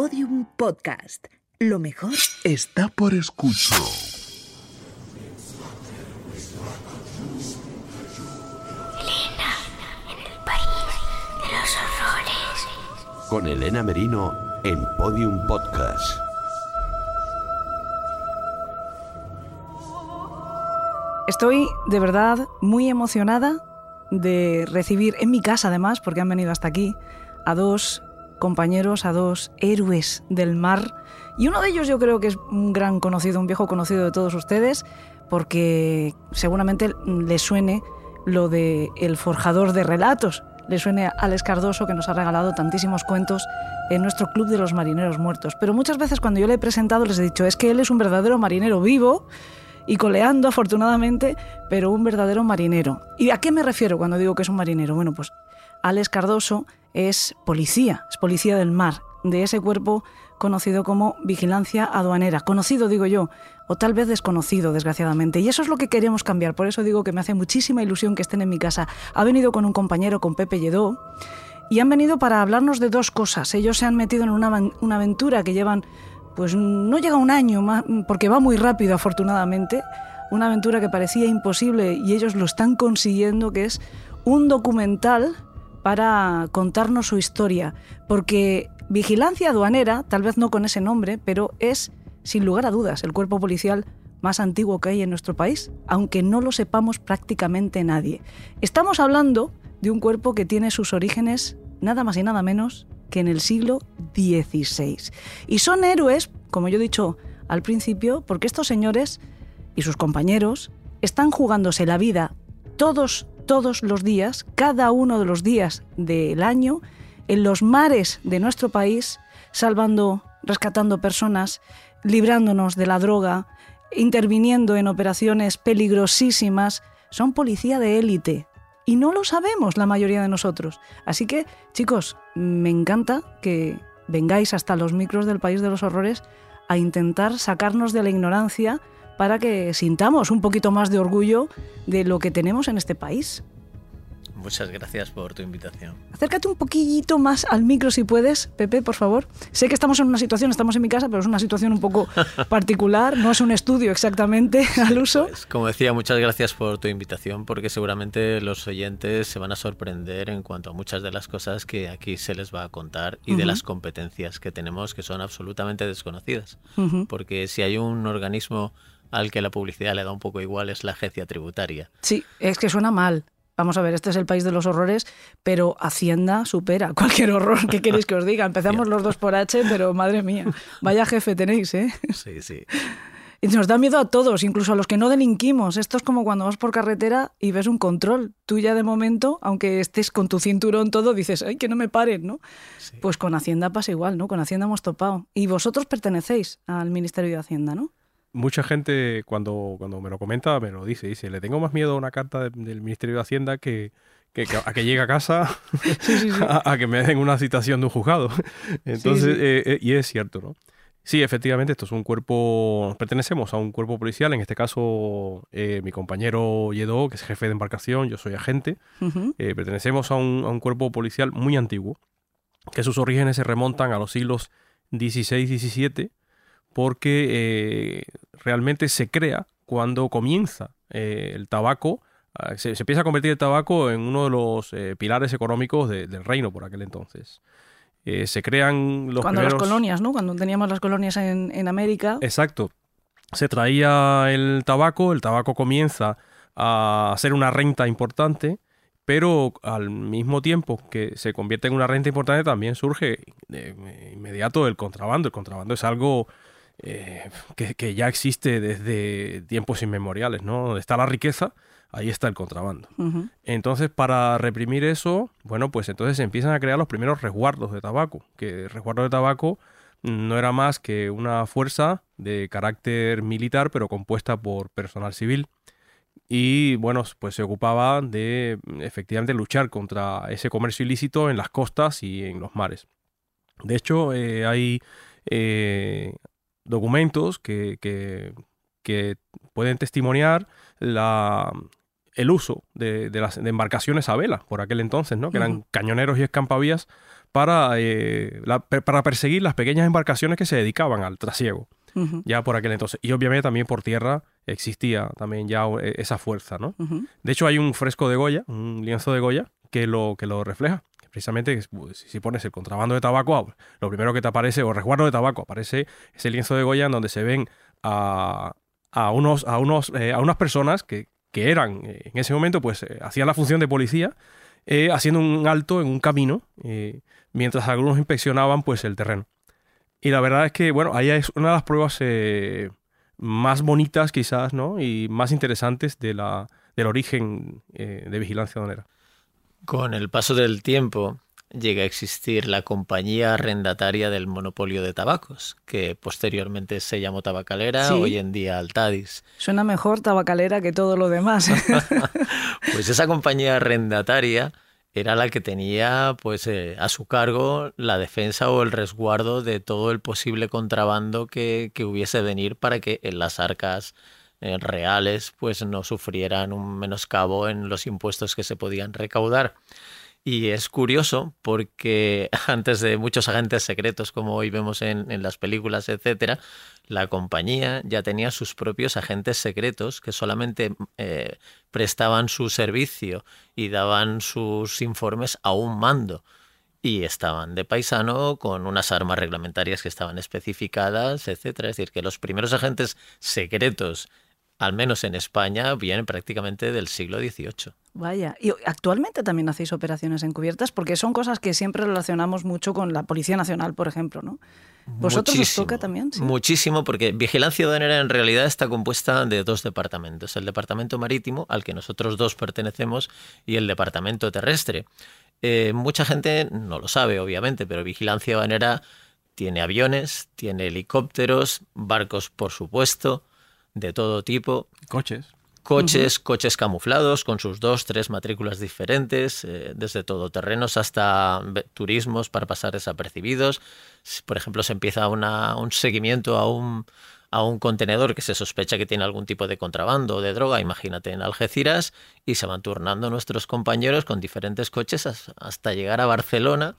Podium Podcast. Lo mejor está por escuchar. Elena, en el país de los horrores. Con Elena Merino en Podium Podcast. Estoy de verdad muy emocionada de recibir en mi casa, además, porque han venido hasta aquí, a dos compañeros, a dos héroes del mar. Y uno de ellos yo creo que es un gran conocido, un viejo conocido de todos ustedes, porque seguramente le suene lo de el forjador de relatos, le suene a Alex Cardoso que nos ha regalado tantísimos cuentos en nuestro Club de los Marineros Muertos. Pero muchas veces cuando yo le he presentado les he dicho, es que él es un verdadero marinero vivo y coleando afortunadamente, pero un verdadero marinero. ¿Y a qué me refiero cuando digo que es un marinero? Bueno, pues Alex Cardoso es policía, es policía del mar, de ese cuerpo conocido como vigilancia aduanera, conocido digo yo, o tal vez desconocido desgraciadamente. Y eso es lo que queremos cambiar, por eso digo que me hace muchísima ilusión que estén en mi casa. Ha venido con un compañero, con Pepe Lledó, y han venido para hablarnos de dos cosas. Ellos se han metido en una, una aventura que llevan, pues no llega un año, más, porque va muy rápido afortunadamente, una aventura que parecía imposible y ellos lo están consiguiendo, que es un documental para contarnos su historia, porque Vigilancia Aduanera, tal vez no con ese nombre, pero es, sin lugar a dudas, el cuerpo policial más antiguo que hay en nuestro país, aunque no lo sepamos prácticamente nadie. Estamos hablando de un cuerpo que tiene sus orígenes nada más y nada menos que en el siglo XVI. Y son héroes, como yo he dicho al principio, porque estos señores y sus compañeros están jugándose la vida todos todos los días, cada uno de los días del año, en los mares de nuestro país, salvando, rescatando personas, librándonos de la droga, interviniendo en operaciones peligrosísimas, son policía de élite. Y no lo sabemos la mayoría de nosotros. Así que, chicos, me encanta que vengáis hasta los micros del País de los Horrores a intentar sacarnos de la ignorancia para que sintamos un poquito más de orgullo de lo que tenemos en este país. Muchas gracias por tu invitación. Acércate un poquito más al micro si puedes, Pepe, por favor. Sé que estamos en una situación, estamos en mi casa, pero es una situación un poco particular, no es un estudio exactamente al uso. Pues, como decía, muchas gracias por tu invitación, porque seguramente los oyentes se van a sorprender en cuanto a muchas de las cosas que aquí se les va a contar y uh -huh. de las competencias que tenemos que son absolutamente desconocidas. Uh -huh. Porque si hay un organismo al que la publicidad le da un poco igual es la agencia tributaria. Sí, es que suena mal. Vamos a ver, este es el país de los horrores, pero Hacienda supera cualquier horror. ¿Qué queréis que os diga? Empezamos los dos por H, pero madre mía, vaya jefe tenéis, ¿eh? Sí, sí. Y nos da miedo a todos, incluso a los que no delinquimos. Esto es como cuando vas por carretera y ves un control. Tú ya de momento, aunque estés con tu cinturón todo, dices, ay, que no me paren, ¿no? Sí. Pues con Hacienda pasa igual, ¿no? Con Hacienda hemos topado. Y vosotros pertenecéis al Ministerio de Hacienda, ¿no? Mucha gente cuando, cuando me lo comenta me lo dice, dice, le tengo más miedo a una carta de, del Ministerio de Hacienda que, que, que, a que llegue a casa sí, sí, sí. A, a, que me den una citación de un juzgado. Entonces, eh, eh, y es cierto, ¿no? Sí, efectivamente, esto es un cuerpo, pertenecemos a un cuerpo policial, en este caso eh, mi compañero Yedo, que es jefe de embarcación, yo soy agente, uh -huh. pertenecemos a un, a un cuerpo policial muy antiguo, que sus orígenes se remontan a los siglos XVI y XVII, porque eh, realmente se crea cuando comienza eh, el tabaco, uh, se, se, empieza a convertir el tabaco en uno de los eh, pilares económicos de, del reino por aquel entonces. Eh, se crean los Cuando primeros... las colonias, ¿no? Cuando teníamos las colonias en, en América. Exacto. Se traía el tabaco, el tabaco comienza a ser una renta importante, pero al mismo tiempo que se convierte en una renta importante también surge de inmediato el contrabando. El contrabando es algo eh, que, que, ya existe desde tiempos inmemoriales, ¿no? Donde está la riqueza, ahí está el contrabando. Uh -huh. Entonces, para reprimir eso, bueno, pues entonces se empiezan a crear los primeros resguardos de tabaco, que el resguardo de tabaco no era más que una fuerza de carácter militar, pero compuesta por personal civil. Y bueno, pues se ocupaba de efectivamente luchar contra ese comercio ilícito en las costas y en los mares. De hecho, eh, hay eh, documentos que, que, que pueden testimoniar la, el uso de, de, las de embarcaciones a vela por aquel entonces, ¿no? que eran uh -huh. cañoneros y escampavías para, eh, la- para perseguir las pequeñas embarcaciones que se dedicaban al trasiego ya por aquel entonces. Y obviamente también por tierra existía también ya eh, esa fuerza, ¿no? De hecho, hay un fresco de Goya, un lienzo de Goya, que lo, que lo refleja. Precisamente, es, pues, si pones el contrabando de tabaco, ah, lo primero que te aparece, o resguardo de tabaco, aparece ese lienzo de Goya en donde se ven a, unos, a, unos, eh, a unas personas que, que eran, eh, en ese momento, pues eh, hacían la función de policía, haciendo un alto en un camino, mientras algunos inspeccionaban pues el terreno. Y la verdad es que, bueno, ahí es una de las pruebas más bonitas quizás, ¿no? Y más interesantes de la, del origen de vigilancia aduanera. Con el paso del tiempo llega a existir la compañía arrendataria del monopolio de tabacos, que posteriormente se llamó Tabacalera, Sí. hoy en día Altadis. Suena mejor tabacalera que todo lo demás. Pues esa compañía arrendataria era la que tenía pues eh, a su cargo la defensa o el resguardo de todo el posible contrabando que, que hubiese venir para que en las arcas reales pues no sufrieran un menoscabo en los impuestos que se podían recaudar. Y es curioso porque antes de muchos agentes secretos, como hoy vemos en, en las películas, etcétera, la compañía ya tenía sus propios agentes secretos que solamente eh, prestaban su servicio y daban sus informes a un mando. Y estaban de paisano con unas armas reglamentarias que estaban especificadas, etcétera. Es decir, que los primeros agentes secretos, al menos en España, vienen prácticamente del siglo XVIII. Vaya, y actualmente también hacéis operaciones encubiertas porque son cosas que siempre relacionamos mucho con la Policía Nacional, por ejemplo, ¿no? ¿Vosotros os Muchísimo, toca también? Sí. Muchísimo, porque Vigilancia Aduanera en realidad está compuesta de dos departamentos. El Departamento Marítimo, al que nosotros dos pertenecemos, y el Departamento Terrestre. Eh, mucha gente no lo sabe, obviamente, pero Vigilancia Aduanera tiene aviones, tiene helicópteros, barcos, por supuesto, de todo tipo, Coches. coches, coches camuflados con sus dos, tres matrículas diferentes, eh, desde todoterrenos hasta turismos para pasar desapercibidos. Por ejemplo, se empieza una- un seguimiento a un, a un contenedor que se sospecha que tiene algún tipo de contrabando o de droga, imagínate en Algeciras, y se van turnando nuestros compañeros con diferentes coches has- hasta llegar a Barcelona,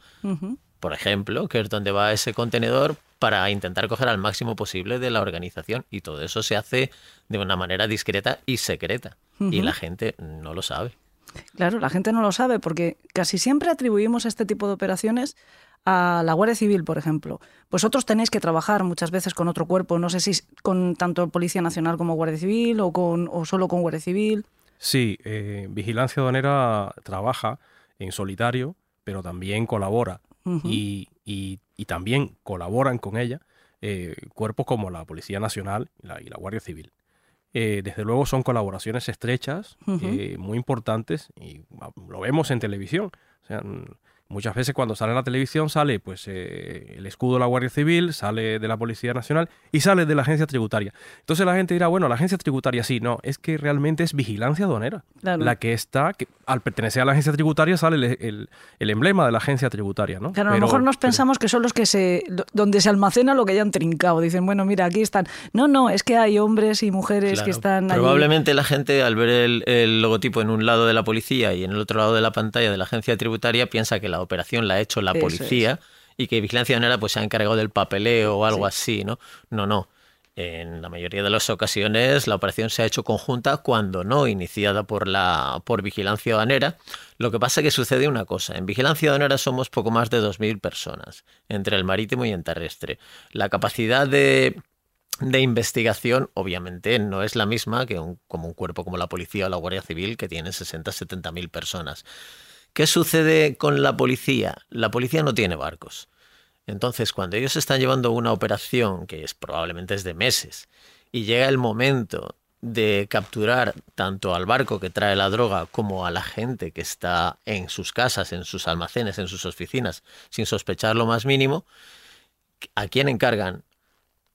por ejemplo, que es donde va ese contenedor para intentar coger al máximo posible de la organización. Y todo eso se hace de una manera discreta y secreta. Y la gente no lo sabe. Claro, la gente no lo sabe porque casi siempre atribuimos este tipo de operaciones a la Guardia Civil, por ejemplo. Vosotros tenéis que trabajar muchas veces con otro cuerpo, no sé si es con tanto Policía Nacional como Guardia Civil o, con, o solo con Guardia Civil. Sí, eh, Vigilancia Aduanera trabaja en solitario, pero también colabora. Y, y- y también colaboran con ella eh, cuerpos como la Policía Nacional y la, y la Guardia Civil. Eh, desde luego son colaboraciones estrechas, eh, muy importantes, y ah, lo vemos en televisión. O sea, muchas veces cuando sale en la televisión sale pues eh, el escudo de la Guardia Civil, sale de la Policía Nacional y sale de la Agencia Tributaria. Entonces la gente dirá, bueno, la Agencia Tributaria sí, no, es que realmente es vigilancia aduanera. Claro. La que está, que al pertenecer a la Agencia Tributaria sale el, el- el emblema de la Agencia Tributaria, ¿no? Claro, a lo Pero- mejor nos pero- pensamos que son los que se. donde se almacena lo que hayan trincado. Dicen, bueno, mira, aquí están. No, no, es que hay hombres y mujeres Claro. que están allí. Probablemente la gente al ver el, el logotipo en un lado de la policía y en el otro lado de la pantalla de la agencia tributaria piensa que la operación la ha hecho la policía y que Vigilancia Aduanera pues se ha encargado del papeleo o algo así, ¿no? No, no. En la mayoría de las ocasiones la operación se ha hecho conjunta cuando no iniciada por la por Vigilancia Aduanera. Lo que pasa es que sucede una cosa. En Vigilancia Aduanera somos poco más de 2.000 personas, entre el marítimo y el terrestre. La capacidad de de investigación, obviamente, no es la misma que un, como un cuerpo como la policía o la Guardia Civil, que tiene 60, 70 mil personas. ¿Qué sucede con la policía? La policía no tiene barcos. Entonces, cuando ellos están llevando una operación, que es probablemente es de meses, y llega el momento de capturar tanto al barco que trae la droga como a la gente que está en sus casas, en sus almacenes, en sus oficinas, sin sospechar lo más mínimo, ¿a quién encargan?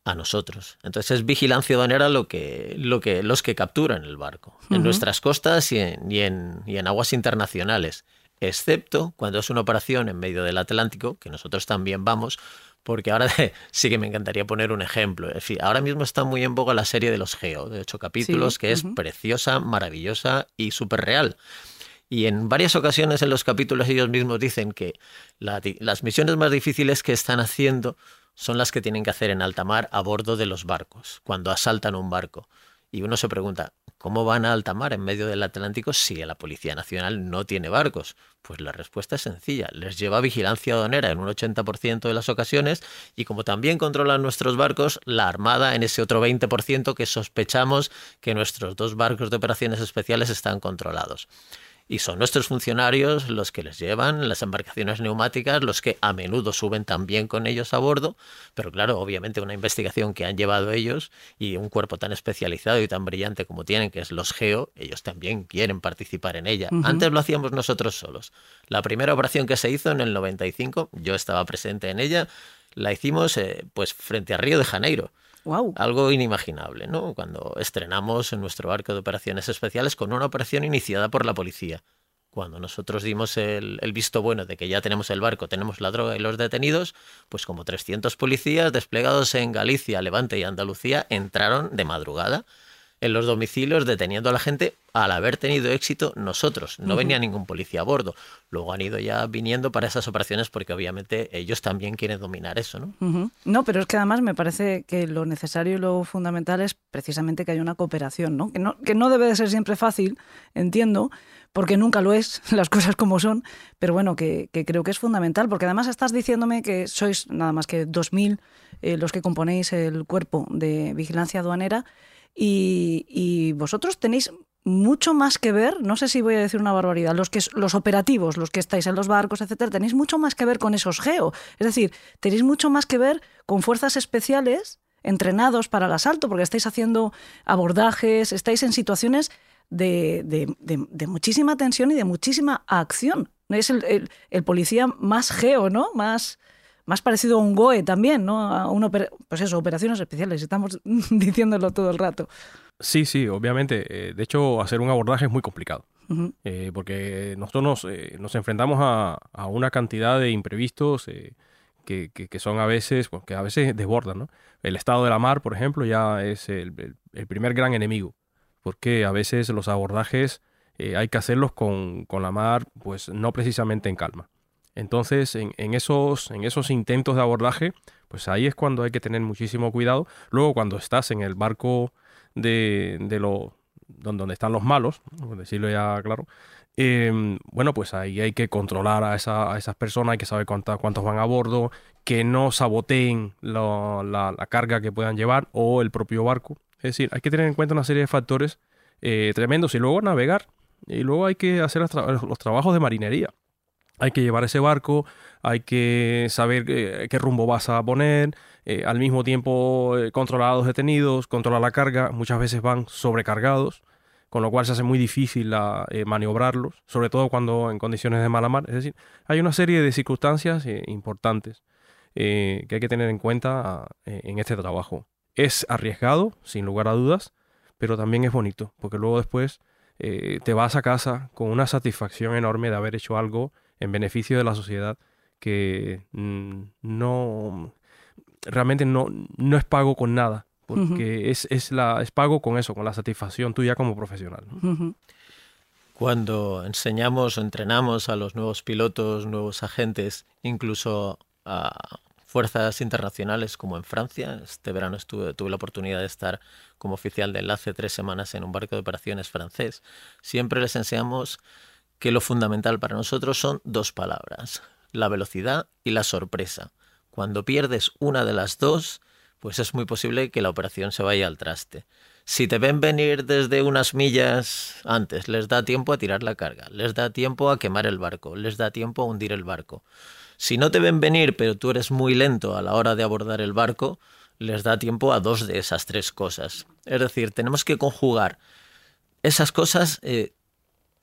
a nosotros. Entonces es vigilancia aduanera lo que, lo que, los que capturan el barco en nuestras costas y en, y, en, y en aguas internacionales, excepto cuando es una operación en medio del Atlántico, que nosotros también vamos, porque ahora sí que me encantaría poner un ejemplo. En fin, ahora mismo está muy en boga la serie de los Geo, de ocho capítulos, Sí, que es preciosa, maravillosa y súper real. Y en varias ocasiones en los capítulos ellos mismos dicen que las misiones más difíciles que están haciendo son las que tienen que hacer en alta mar a bordo de los barcos, cuando asaltan un barco. Y uno se pregunta, ¿cómo van a alta mar en medio del Atlántico si la Policía Nacional no tiene barcos? Pues la respuesta es sencilla, les lleva vigilancia aduanera en un 80% de las ocasiones y como también controlan nuestros barcos, la Armada en ese otro 20% que sospechamos que nuestros dos barcos de operaciones especiales están controlados y son nuestros funcionarios los que les llevan las embarcaciones neumáticas, los que a menudo suben también con ellos a bordo, pero claro, obviamente una investigación que han llevado ellos y un cuerpo tan especializado y tan brillante como tienen, que es los GEO, ellos también quieren participar en ella. Antes lo hacíamos nosotros solos. La primera operación que se hizo en el 95, yo estaba presente en ella, la hicimos eh, pues frente a Río de Janeiro. Algo inimaginable, ¿no? Cuando estrenamos en nuestro barco de operaciones especiales con una operación iniciada por la policía. Cuando nosotros dimos el, el, visto bueno de que ya tenemos el barco, tenemos la droga y los detenidos, pues como 300 policías desplegados en Galicia, Levante y Andalucía entraron de madrugada en los domicilios deteniendo a la gente al haber tenido éxito nosotros. No venía ningún policía a bordo. Luego han ido ya viniendo para esas operaciones porque obviamente ellos también quieren dominar eso, ¿no? No, pero es que además me parece que lo necesario y lo fundamental es precisamente que haya una cooperación, ¿no? Que no, que no debe de ser siempre fácil, entiendo, porque nunca lo es, las cosas como son, pero bueno, que, creo que es fundamental, porque además estás diciéndome que sois nada más que 2.000 eh, los que componéis el cuerpo de vigilancia aduanera y, vosotros tenéis mucho más que ver, no sé si voy a decir una barbaridad, los que los operativos, los que estáis en los barcos, etcétera, tenéis mucho más que ver con esos geo. Es decir, tenéis mucho más que ver con fuerzas especiales entrenados para el asalto, porque estáis haciendo abordajes, estáis en situaciones de, muchísima tensión y de muchísima acción. Es el, el, policía más geo, ¿no? Más, más parecido a un GOE también, ¿no? A un pues eso, operaciones especiales, estamos diciéndolo todo el rato. Sí, sí, obviamente. Eh, de hecho, hacer un abordaje es muy complicado. Eh, porque nosotros nos, eh, nos enfrentamos a, a, una cantidad de imprevistos que, que, son a veces, pues, que a veces desbordan. ¿no? El estado de la mar, por ejemplo, ya es el, el, primer gran enemigo. Porque a veces los abordajes hay que hacerlos con, con la mar, pues no precisamente en calma. Entonces, en, esos, en esos intentos de abordaje, pues ahí es cuando hay que tener muchísimo cuidado. Luego, cuando estás en el barco de, de lo, donde, están los malos, por decirlo ya claro, em, bueno, pues ahí hay que controlar a, esa, esas personas, hay que saber cuántos van a bordo, que no saboteen la, carga que puedan llevar o el propio barco. Es decir, hay que tener en cuenta una serie de factores eh, tremendos y luego navegar. Y luego hay que hacer los trabajos de marinería hay que llevar ese barco, hay que saber qué, rumbo vas a poner, eh, al mismo tiempo eh, controlar a los detenidos, controlar la carga, muchas veces van sobrecargados, con lo cual se hace muy difícil eh, maniobrarlos, sobre todo cuando en condiciones de mala mar. Es decir, hay una serie de circunstancias importantes que hay que tener en cuenta en este trabajo. Es arriesgado, sin lugar a dudas, pero también es bonito, porque luego después te vas a casa con una satisfacción enorme de haber hecho algo en beneficio de la sociedad que mm, no realmente no, no es pago con nada, porque es, es, la, es pago con eso, con la satisfacción tuya como profesional. Cuando enseñamos o entrenamos a los nuevos pilotos, nuevos agentes, incluso a fuerzas internacionales como en Francia, este verano estuve, tuve la oportunidad de estar como oficial de enlace tres semanas en un barco de operaciones francés, siempre les enseñamos que lo fundamental para nosotros son dos palabras, la velocidad y la sorpresa. Cuando pierdes una de las dos, pues es muy posible que la operación se vaya al traste. Si te ven venir desde unas millas antes, les da tiempo a tirar la carga, les da tiempo a quemar el barco, les da tiempo a hundir el barco. Si no te ven venir, pero tú eres muy lento a la hora de abordar el barco, les da tiempo a dos de esas tres cosas. Es decir, tenemos que conjugar esas cosas eh,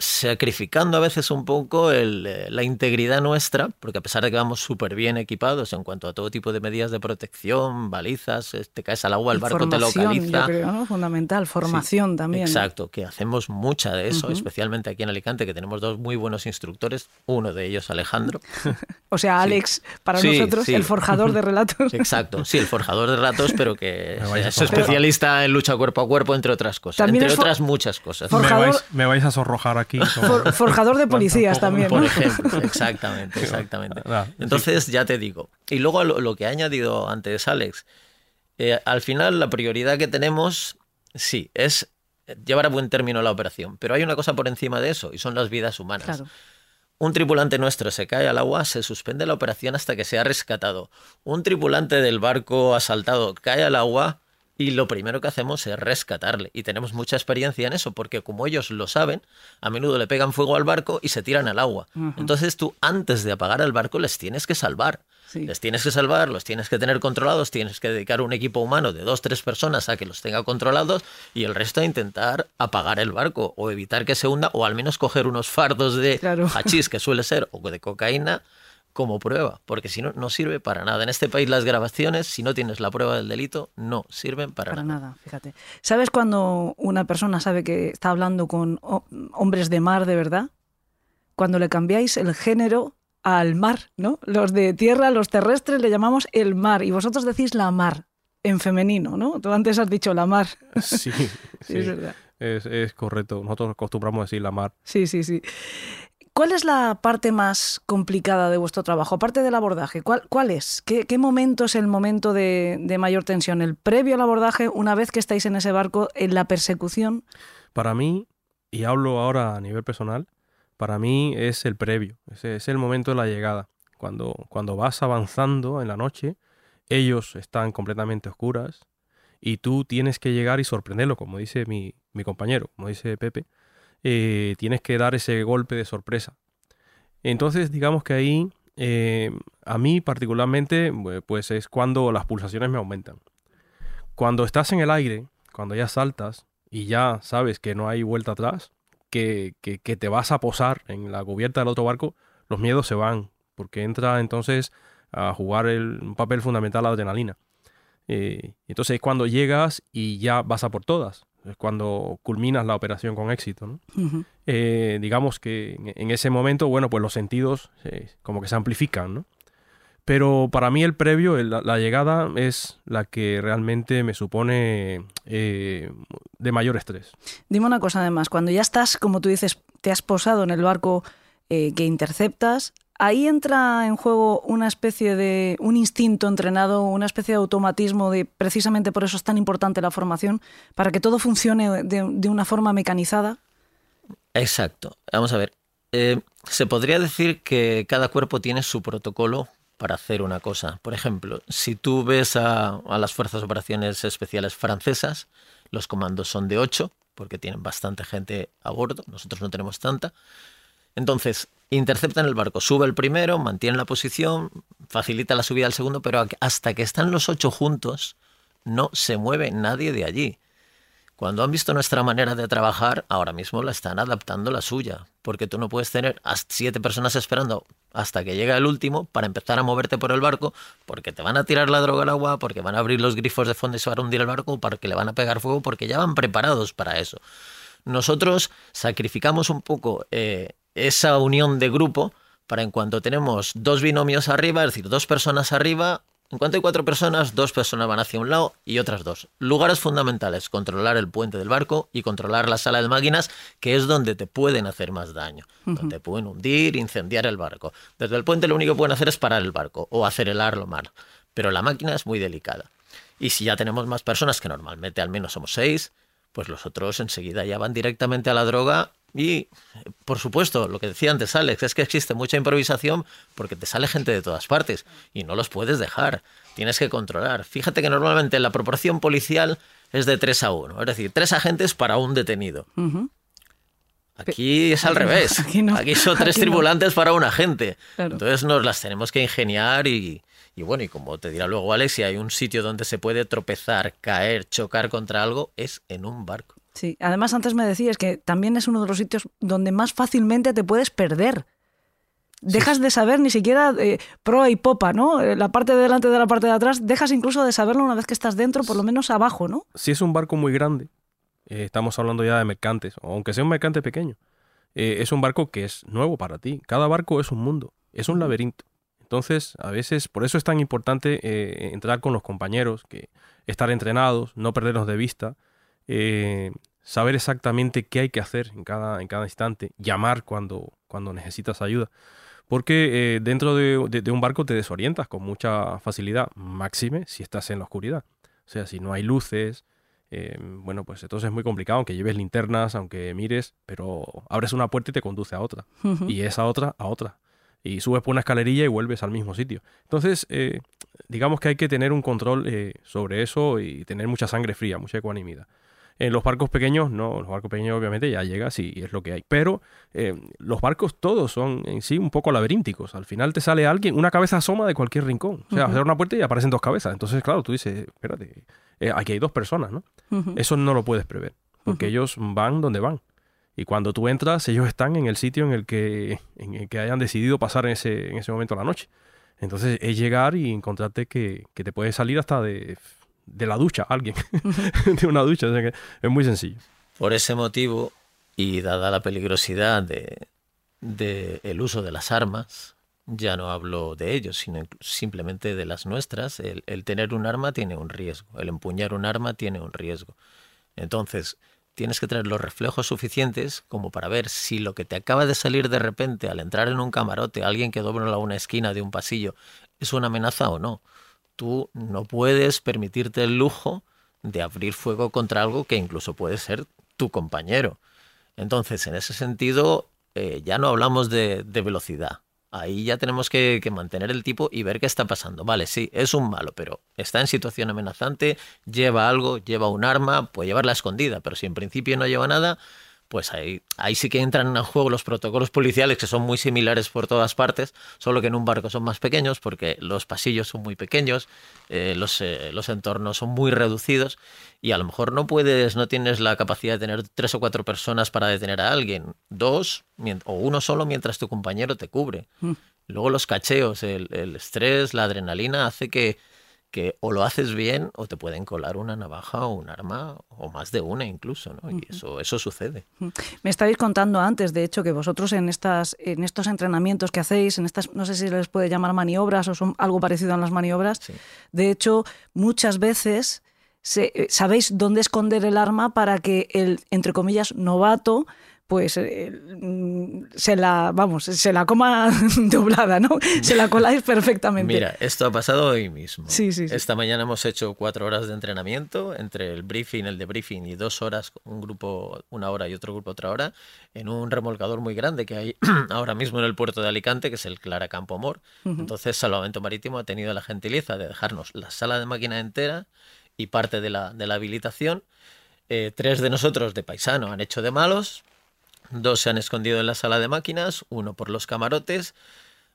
sacrificando a veces un poco eh, la integridad nuestra, porque a pesar de que vamos súper bien equipados en cuanto a todo tipo de medidas de protección, balizas, te caes al agua, el barco te localiza. Yo creo, Fundamental, formación también. Exacto, que hacemos mucha de eso, especialmente aquí en Alicante, que tenemos dos muy buenos instructores, uno de ellos Alejandro. o sea, Alex, para nosotros, el forjador de relatos. Exacto, sí, el forjador de relatos, pero que es especialista en lucha cuerpo a cuerpo, entre otras cosas, entre otras muchas cosas. Me, vais, me vais a sonrojar aquí aquí. For- forjador de policías también, Por ¿no? ejemplo, exactamente, exactamente. Entonces, ya te digo. Y luego lo, lo que ha añadido antes Alex, eh, al final la prioridad que tenemos, sí, es llevar a buen término la operación, pero hay una cosa por encima de eso y son las vidas humanas. Claro. Un tripulante nuestro se cae al agua, se suspende la operación hasta que sea rescatado. Un tripulante del barco asaltado cae al agua y lo primero que hacemos es rescatarle. Y tenemos mucha experiencia en eso, porque como ellos lo saben, a menudo le pegan fuego al barco y se tiran al agua. Entonces tú, antes de apagar el barco, les tienes que salvar. Sí. Les tienes que salvar, los tienes que tener controlados, tienes que dedicar un equipo humano de dos, tres personas a que los tenga controlados y el resto a intentar apagar el barco o evitar que se hunda o al menos coger unos fardos de Claro. hachís, que suele ser, o de cocaína, como prueba, porque si no, no sirve para nada. En este país las grabaciones, si no tienes la prueba del delito, no sirven para, Para nada. nada, fíjate. ¿Sabes cuando una persona sabe que está hablando con ho- hombres de mar de verdad? Cuando le cambiáis el género al mar, ¿no? Los de tierra, los terrestres, le llamamos el mar y vosotros decís la mar en femenino, ¿no? Tú antes has dicho la mar. Sí, Sí, sí, es verdad. es, es correcto. Nosotros acostumbramos a decir la mar. Sí, sí, sí. ¿Cuál es la parte más complicada de vuestro trabajo? Aparte del abordaje, ¿cuál, es? ¿Qué, momento es el momento de, mayor tensión? ¿El previo al abordaje, una vez que estáis en ese barco, en la persecución? Para mí, y hablo ahora a nivel personal, para mí es el previo, es el momento de la llegada. Cuando, cuando vas avanzando en la noche, ellos están completamente oscuras y tú tienes que llegar y sorprenderlo, como dice mi, mi compañero, como dice Pepe, eh, tienes que dar ese golpe de sorpresa. Entonces, digamos que ahí, eh, a mí particularmente, pues es cuando las pulsaciones me aumentan. Cuando estás en el aire, cuando ya saltas y ya sabes que no hay vuelta atrás, que, que- que te vas a posar en la cubierta del otro barco, los miedos se van, porque entra entonces a jugar el, un papel fundamental la adrenalina. Eh, entonces es cuando llegas y ya vas a por todas, es cuando culminas la operación con éxito. eh, digamos que en, ese momento, bueno, pues los sentidos eh, como que se amplifican, ¿no? Pero para mí el previo, el- la, llegada, es la que realmente me supone eh, de mayor estrés. Dime una cosa además, cuando ya estás, como tú dices, te has posado en el barco que interceptas, ahí entra en juego una especie de, un instinto entrenado, una especie de automatismo de, precisamente por eso es tan importante la formación, para que todo funcione de, una forma mecanizada. Exacto. Vamos a ver. Eh, se podría decir que cada cuerpo tiene su protocolo para hacer una cosa. Por ejemplo, si tú ves a, las Fuerzas Operaciones Especiales francesas, los comandos son de 8, porque tienen bastante gente a bordo, nosotros no tenemos tanta. Entonces, interceptan el barco, sube el primero, mantiene la posición, facilita la subida al segundo, pero hasta que están los ocho juntos, no se mueve nadie de allí. Cuando han visto nuestra manera de trabajar, ahora mismo la están adaptando la suya, porque tú no puedes tener a siete personas esperando hasta que llega el último para empezar a moverte por el barco, porque te van a tirar la droga al agua, porque van a abrir los grifos de fondo y se van a hundir el barco, porque le van a pegar fuego, porque ya van preparados para eso. Nosotros sacrificamos un poco eh, esa unión de grupo para en cuanto tenemos dos binomios arriba, es decir, dos personas arriba, en cuanto hay cuatro personas, dos personas van hacia un lado y otras dos. Lugares fundamentales, controlar el puente del barco y controlar la sala de máquinas, que es donde te pueden hacer más daño, donde pueden hundir, incendiar el barco. Desde el puente lo único que pueden hacer es parar el barco o acelerarlo mal, pero la máquina es muy delicada. Y si ya tenemos más personas, que normalmente al menos somos seis, pues los otros enseguida ya van directamente a la droga y, por supuesto, lo que decía antes Alex, es que existe mucha improvisación porque te sale gente de todas partes y no los puedes dejar, tienes que controlar. Fíjate que normalmente la proporción policial es de 3 a 1, es decir, tres agentes para un detenido. Aquí es al Aquí no, revés. aquí no, Aquí son tres aquí no. tripulantes para un agente. Claro. Entonces nos las tenemos que ingeniar y, y bueno, y como te dirá luego Alex, si hay un sitio donde se puede tropezar, caer, chocar contra algo, es en un barco. Sí, además antes me decías que también es uno de los sitios donde más fácilmente te puedes perder. Dejas de saber ni siquiera eh, proa y popa, ¿no? Eh, La parte de delante de la parte de atrás, dejas incluso de saberlo una vez que estás dentro, por lo menos abajo, ¿no? Si es un barco muy grande, eh, estamos hablando ya de mercantes, aunque sea un mercante pequeño, eh, es un barco que es nuevo para ti. Cada barco es un mundo, es un laberinto. Entonces, a veces, por eso es tan importante eh, entrar con los compañeros, que estar entrenados, no perdernos de vista. Eh, saber exactamente qué hay que hacer en cada, en cada instante, llamar cuando, cuando necesitas ayuda. Porque eh, dentro de, de- de un barco te desorientas con mucha facilidad, máxime si estás en la oscuridad. O sea, si no hay luces, eh, bueno, pues entonces es muy complicado, aunque lleves linternas, aunque mires, pero abres una puerta y te conduce a otra. Ujú. Y esa otra a otra. Y subes por una escalerilla y vuelves al mismo sitio. Entonces, eh, digamos que hay que tener un control eh, sobre eso y tener mucha sangre fría, mucha ecuanimidad. En los barcos pequeños, no, los barcos pequeños obviamente ya llegas y es lo que hay. Pero eh, los barcos todos son en sí un poco laberínticos. Al final te sale alguien, una cabeza asoma de cualquier rincón. O sea, hacer una puerta y aparecen dos cabezas. Entonces, claro, tú dices, espérate, eh, aquí hay dos personas, ¿no? Eso no lo puedes prever, porque ellos van donde van. Y cuando tú entras, ellos están en el sitio en el que, en el que hayan decidido pasar en ese, en ese momento la noche. Entonces es llegar y encontrarte que, que te puede salir hasta de, de la ducha alguien, de una ducha. O sea que es muy sencillo. Por ese motivo, y dada la peligrosidad de, de el uso de las armas, ya no hablo de ellos, sino simplemente de las nuestras, el, el tener un arma tiene un riesgo, el empuñar un arma tiene un riesgo. Entonces, tienes que tener los reflejos suficientes como para ver si lo que te acaba de salir de repente al entrar en un camarote, alguien que dobla una esquina de un pasillo, es una amenaza o no. Tú no puedes permitirte el lujo de abrir fuego contra algo que incluso puede ser tu compañero. Entonces, en ese sentido, eh, ya no hablamos de, velocidad. Ahí ya tenemos que, que mantener el tipo y ver qué está pasando. Vale, sí, es un malo, pero está en situación amenazante, lleva algo, lleva un arma, puede llevarla escondida, pero si en principio no lleva nada, pues ahí, ahí sí que entran en juego los protocolos policiales que son muy similares por todas partes, solo que en un barco son más pequeños porque los pasillos son muy pequeños, eh, los, eh, los entornos son muy reducidos y a lo mejor no puedes, no tienes la capacidad de tener tres o cuatro personas para detener a alguien, dos o uno solo mientras tu compañero te cubre. Mm. Luego los cacheos, el, el estrés, la adrenalina hace que, que o lo haces bien o te pueden colar una navaja o un arma o más de una incluso, ¿no? Y eso, eso sucede. Me estabais contando antes, de hecho, que vosotros en estas, en estos entrenamientos que hacéis, en estas, no sé si les puede llamar maniobras o son algo parecido a las maniobras. Sí. De hecho, muchas veces se- eh, sabéis dónde esconder el arma para que el, entre comillas, novato, pues eh, mm, se la, vamos, se la coma doblada, ¿no? Se la coláis perfectamente. Mira, esto ha pasado hoy mismo. Sí, sí, sí. Esta mañana hemos hecho cuatro horas de entrenamiento entre el briefing, el debriefing y dos horas, un grupo una hora y otro grupo otra hora, en un remolcador muy grande que hay ahora mismo en el puerto de Alicante, que es el Clara Campo Amor. Entonces, Salvamento Marítimo ha tenido la gentileza de dejarnos la sala de máquina entera y parte de la, de la habilitación. Eh, tres de nosotros de paisano han hecho de malos, dos se han escondido en la sala de máquinas, uno por los camarotes.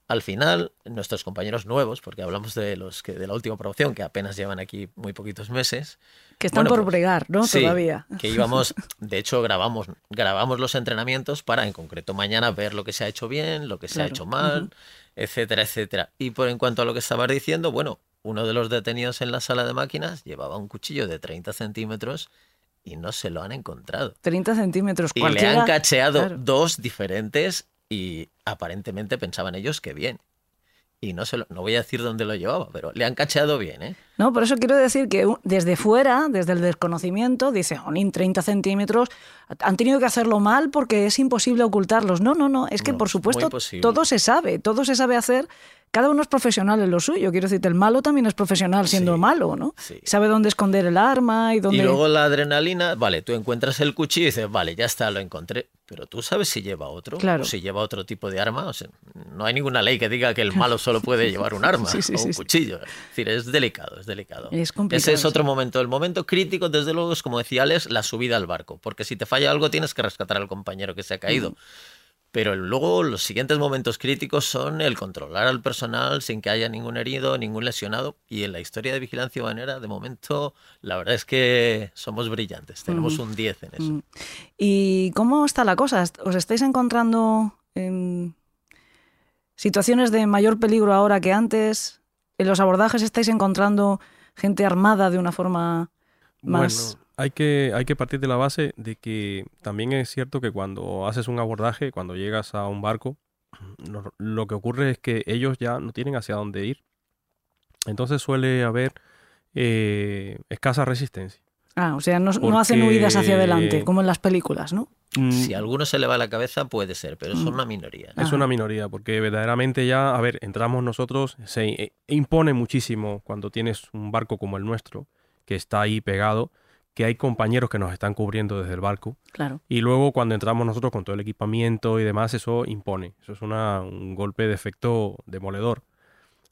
Al final, nuestros compañeros nuevos, porque hablamos de los que de la última promoción, que apenas llevan aquí muy poquitos meses. que están bueno, por pues, bregar, ¿no? sí, Todavía. Que íbamos, de hecho, grabamos, grabamos los entrenamientos para, en concreto, mañana ver lo que se ha hecho bien, lo que se ha hecho mal, ujú. etcétera, etcétera. Y por en cuanto a lo que estabas diciendo, bueno, uno de los detenidos en la sala de máquinas llevaba un cuchillo de 30 centímetros y no se lo han encontrado. 30 centímetros. Y le cualquiera- han cacheado claro. dos diferentes y aparentemente pensaban ellos que bien. Y no, se lo- no voy a decir dónde lo llevaba, pero le han cacheado bien, ¿eh? No, por eso quiero decir que desde fuera, desde el desconocimiento, dice, Jolín, 30 centímetros, han tenido que hacerlo mal porque es imposible ocultarlos. No, no, no, es que No, por supuesto todo se sabe, todo se sabe hacer. Cada uno es profesional en lo suyo. Quiero decirte, el malo también es profesional siendo Sí, malo, ¿no? sí. Sabe dónde esconder el arma y dónde... Y luego la adrenalina, vale, tú encuentras el cuchillo y dices, vale, ya está, lo encontré. Pero tú sabes si lleva otro, Claro. o si lleva otro tipo de arma. O sea, no hay ninguna ley que diga que el malo solo puede llevar un arma Sí, o un cuchillo. Es decir, es delicado, es delicado. Es complicado, Ese es otro momento. El momento crítico, desde luego, es como decía Alex, la subida al barco. Porque si te falla algo, tienes que rescatar al compañero que se ha caído. Pero luego los siguientes momentos críticos son el controlar al personal sin que haya ningún herido, ningún lesionado. Y en la historia de vigilancia banera, de momento, la verdad es que somos brillantes. Tenemos un 10 en eso. ¿Y cómo está la cosa? ¿Os estáis encontrando en situaciones de mayor peligro ahora que antes? ¿En los abordajes estáis encontrando gente armada de una forma más... Bueno, hay que, hay que partir de la base de que también es cierto que cuando haces un abordaje, cuando llegas a un barco, lo, lo que ocurre es que ellos ya no tienen hacia dónde ir. Entonces suele haber eh, escasa resistencia. Ah, o sea, no, no hacen huidas hacia adelante, como en las películas, ¿no? Mm, Si a alguno se le va la cabeza, puede ser, pero Mm. son una minoría. Es una minoría, porque verdaderamente ya, a ver, entramos nosotros, se eh, impone muchísimo cuando tienes un barco como el nuestro, que está ahí pegado, que hay compañeros que nos están cubriendo desde el barco. Claro. Y luego cuando entramos nosotros con todo el equipamiento y demás, eso impone. Eso es una- un golpe de efecto demoledor.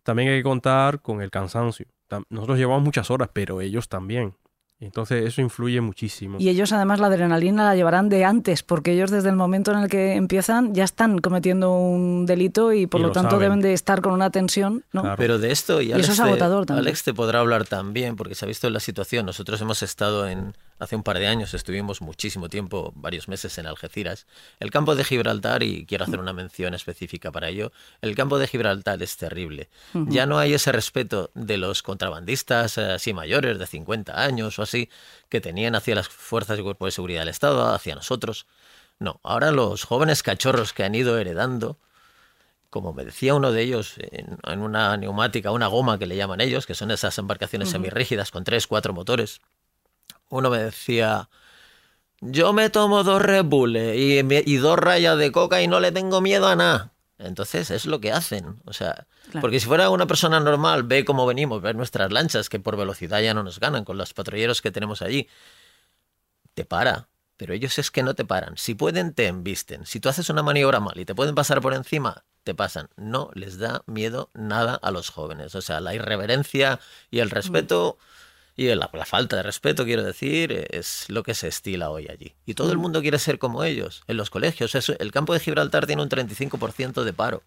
También hay que contar con el cansancio. Nosotros llevamos muchas horas, pero ellos también. Entonces eso influye muchísimo. Y ellos además la adrenalina la llevarán de antes, porque ellos desde el momento en el que empiezan ya están cometiendo un delito y por Y lo, lo tanto saben. deben de estar con una tensión, ¿no? Claro. Pero de esto, y Y Alex, eso es te- agotador también. Alex te podrá hablar también, porque se ha visto en la situación. Nosotros hemos estado en, hace un par de años, estuvimos muchísimo tiempo, varios meses en Algeciras. El campo de Gibraltar, y quiero hacer una mención específica para ello, el campo de Gibraltar es terrible. Ya no hay ese respeto de los contrabandistas eh, así mayores, de 50 años o así, que tenían hacia las fuerzas y cuerpos de seguridad del Estado, hacia nosotros. No, ahora los jóvenes cachorros que han ido heredando, como me decía uno de ellos, en, en una neumática, una goma que le llaman ellos, que son esas embarcaciones semirrígidas con tres, cuatro motores, uno me decía, yo me tomo dos Red Bull eh, y, y dos rayas de coca y no le tengo miedo a nada. Entonces es lo que hacen. O sea, Claro. porque si fuera una persona normal, ve cómo venimos, ver nuestras lanchas, que por velocidad ya no nos ganan con los patrulleros que tenemos allí, te para. Pero ellos es que no te paran. Si pueden, te embisten. Si tú haces una maniobra mal y te pueden pasar por encima, te pasan. No les da miedo nada a los jóvenes. O sea, la irreverencia y el respeto y la, la falta de respeto, quiero decir, es lo que se estila hoy allí. Y todo el mundo quiere ser como ellos. En los colegios, eso- el campo de Gibraltar tiene un 35% de paro,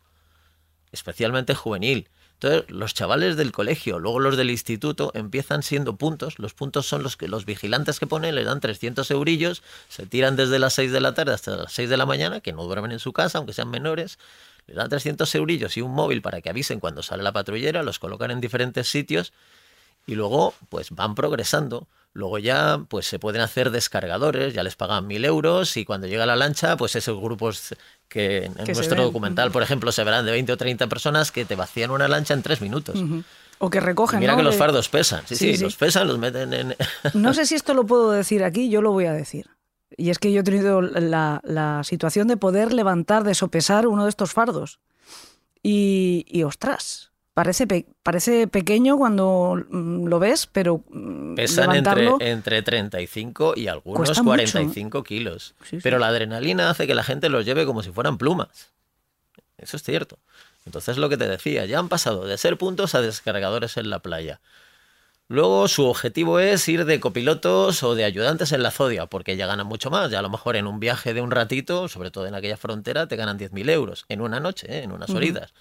especialmente juvenil. Entonces, los chavales del colegio, luego los del instituto, empiezan siendo puntos. Los puntos son los que los vigilantes que ponen, les dan 300 eurillos, se tiran desde las 6 de la tarde hasta las 6 de la mañana, que no duermen en su casa, aunque sean menores. Les dan 300 eurillos y un móvil para que avisen cuando sale la patrullera, los colocan en diferentes sitios y luego pues van progresando. Luego ya pues se pueden hacer descargadores, ya les pagan mil euros y cuando llega la lancha pues esos grupos que en Que nuestro documental por ejemplo se verán de 20 o 30 personas que te vacían una lancha en tres minutos. Ujú. O que recogen, Mira ¿no? que los fardos pesan, sí, Sí, sí, sí. los pesan, los meten en... No sé si esto lo puedo decir aquí, yo lo voy a decir. Y es que yo he tenido la, la situación de poder levantar, de sopesar uno de estos fardos. Y, y, ostras, parece, pe- parece pequeño cuando mm, lo ves, pero mm, Pesan entre, levantarlo... entre 35 y algunos Cuesta mucho. 45 kilos. Sí, sí. Pero la adrenalina hace que la gente los lleve como si fueran plumas. Eso es cierto. Entonces lo que te decía, ya han pasado de ser puntos a descargadores en la playa. Luego su objetivo es ir de copilotos o de ayudantes en la Zodia, porque ya ganan mucho más. Ya a lo mejor en un viaje de un ratito, sobre todo en aquella frontera, te ganan 10.000 euros en una noche, ¿eh? en unas horitas.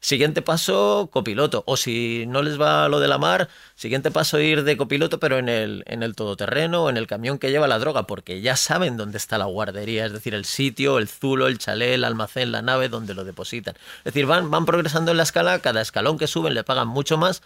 Siguiente paso, copiloto. O si no les va lo de la mar, siguiente paso ir de copiloto, pero en el, en el todoterreno o en el camión que lleva la droga, porque ya saben dónde está la guardería, es decir, el sitio, el zulo, el chalet, el almacén, la nave donde lo depositan. Es decir, van, van progresando en la escala, cada escalón que suben le pagan mucho más,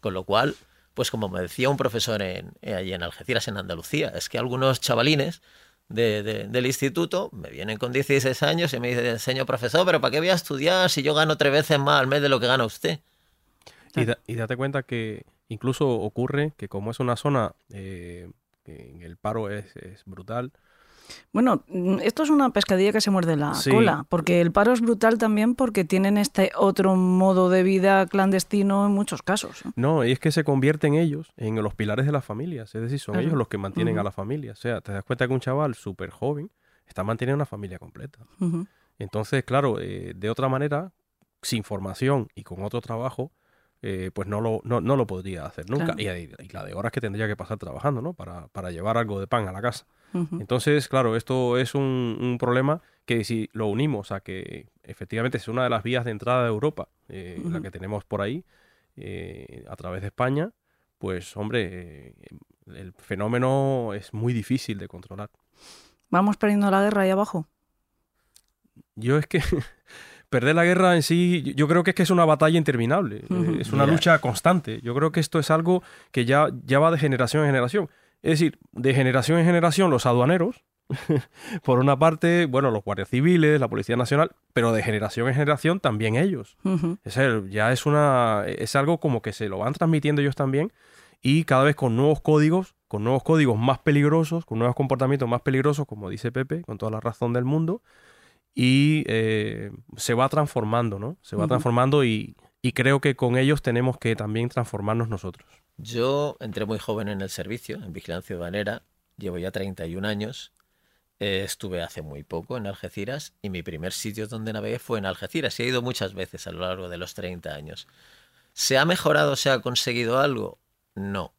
con lo cual, pues como me decía un profesor en, eh, allí en Algeciras, en Andalucía, es que algunos chavalines de- de- del instituto me vienen con 16 años y me dicen, señor profesor, pero ¿para qué voy a estudiar si yo gano tres veces más al mes de lo que gana usted? Y date cuenta que incluso ocurre que como es una zona eh, que en el paro es, es brutal, Bueno, mm, esto es una pescadilla que se muerde la Sí. cola, porque el paro es brutal también porque tienen este otro modo de vida clandestino en muchos casos. ¿no? no, y es que se convierten ellos en los pilares de las familias, es decir, son Claro. ellos los que mantienen a la familia. O sea, te das cuenta que un chaval súper joven está manteniendo una familia completa. Entonces, claro, eh, de otra manera, sin formación y con otro trabajo, eh, pues no lo, no, no lo podría hacer nunca. Claro. Y, y la de horas que tendría que pasar trabajando, ¿no? Para, para llevar algo de pan a la casa. Entonces, claro, esto es un, un problema que si lo unimos a que efectivamente es una de las vías de entrada de Europa, eh, la que tenemos por ahí, eh, a través de España, pues hombre, el fenómeno es muy difícil de controlar. Vamos perdiendo la guerra ahí abajo. Yo es que perder la guerra en sí, yo- creo que es que es una batalla interminable, eh, es una Mira. lucha constante. Yo creo que esto es algo que ya, ya va de generación en generación. Es decir, de generación en generación los aduaneros, por una parte, bueno, los guardias civiles, la Policía Nacional, pero de generación en generación también ellos. Es el- ya es una es algo como que se lo van transmitiendo ellos también y cada vez con nuevos códigos con nuevos códigos más peligrosos, con nuevos comportamientos más peligrosos, como dice Pepe, con toda la razón del mundo, y eh, se va transformando, ¿no? Se va transformando y, y creo que con ellos tenemos que también transformarnos nosotros. Yo entré muy joven en el servicio, en vigilancia ciudadanera, llevo ya 31 años. Eh, estuve hace muy poco en Algeciras y mi primer sitio donde navegué fue en Algeciras y he ido muchas veces a lo largo de los 30 años. ¿Se ha mejorado, se ha conseguido algo? No.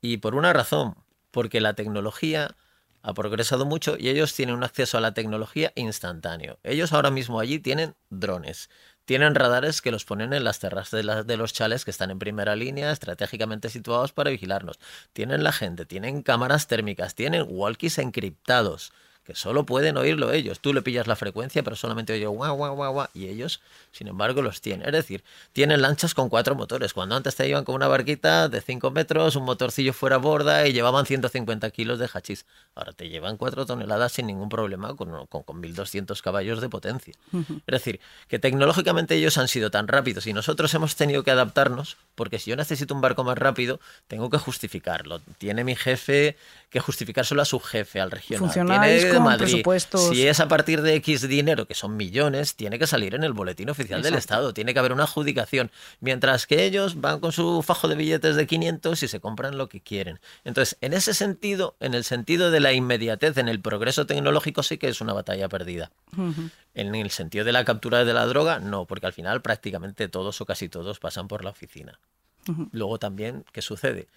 Y por una razón, porque la tecnología ha progresado mucho y ellos tienen un acceso a la tecnología instantáneo. Ellos ahora mismo allí tienen drones, tienen radares que los ponen en las terrazas de, de los chales que están en primera línea, estratégicamente situados para vigilarnos. Tienen la gente, tienen cámaras térmicas, tienen walkies encriptados, que solo pueden oírlo ellos. Tú le pillas la frecuencia, pero solamente oye guau, guau, guau, guau, y ellos, sin embargo, los tienen. Es decir, tienen lanchas con cuatro motores. Cuando antes te iban con una barquita de 5 metros, un motorcillo fuera a borda y llevaban 150 kilos de hachís. Ahora te llevan 4 toneladas sin ningún problema con, con, con 1200 caballos de potencia. Es decir, que tecnológicamente ellos han sido tan rápidos y nosotros hemos tenido que adaptarnos porque si yo necesito un barco más rápido, tengo que justificarlo. Tiene mi jefe que justificárselo a su jefe, al regional. Funcionáis de Madrid. Si es a partir de X dinero, que son millones, tiene que salir en el boletín oficial del. Estado. Tiene que haber una adjudicación. Mientras que ellos van con su fajo de billetes de 500 y se compran lo que quieren. Entonces, en ese sentido, en el sentido de la inmediatez, en el progreso tecnológico, sí que es una batalla perdida. En el sentido de la captura de la droga, no, porque al final prácticamente todos o casi todos pasan por la oficina. Luego también, ¿qué sucede?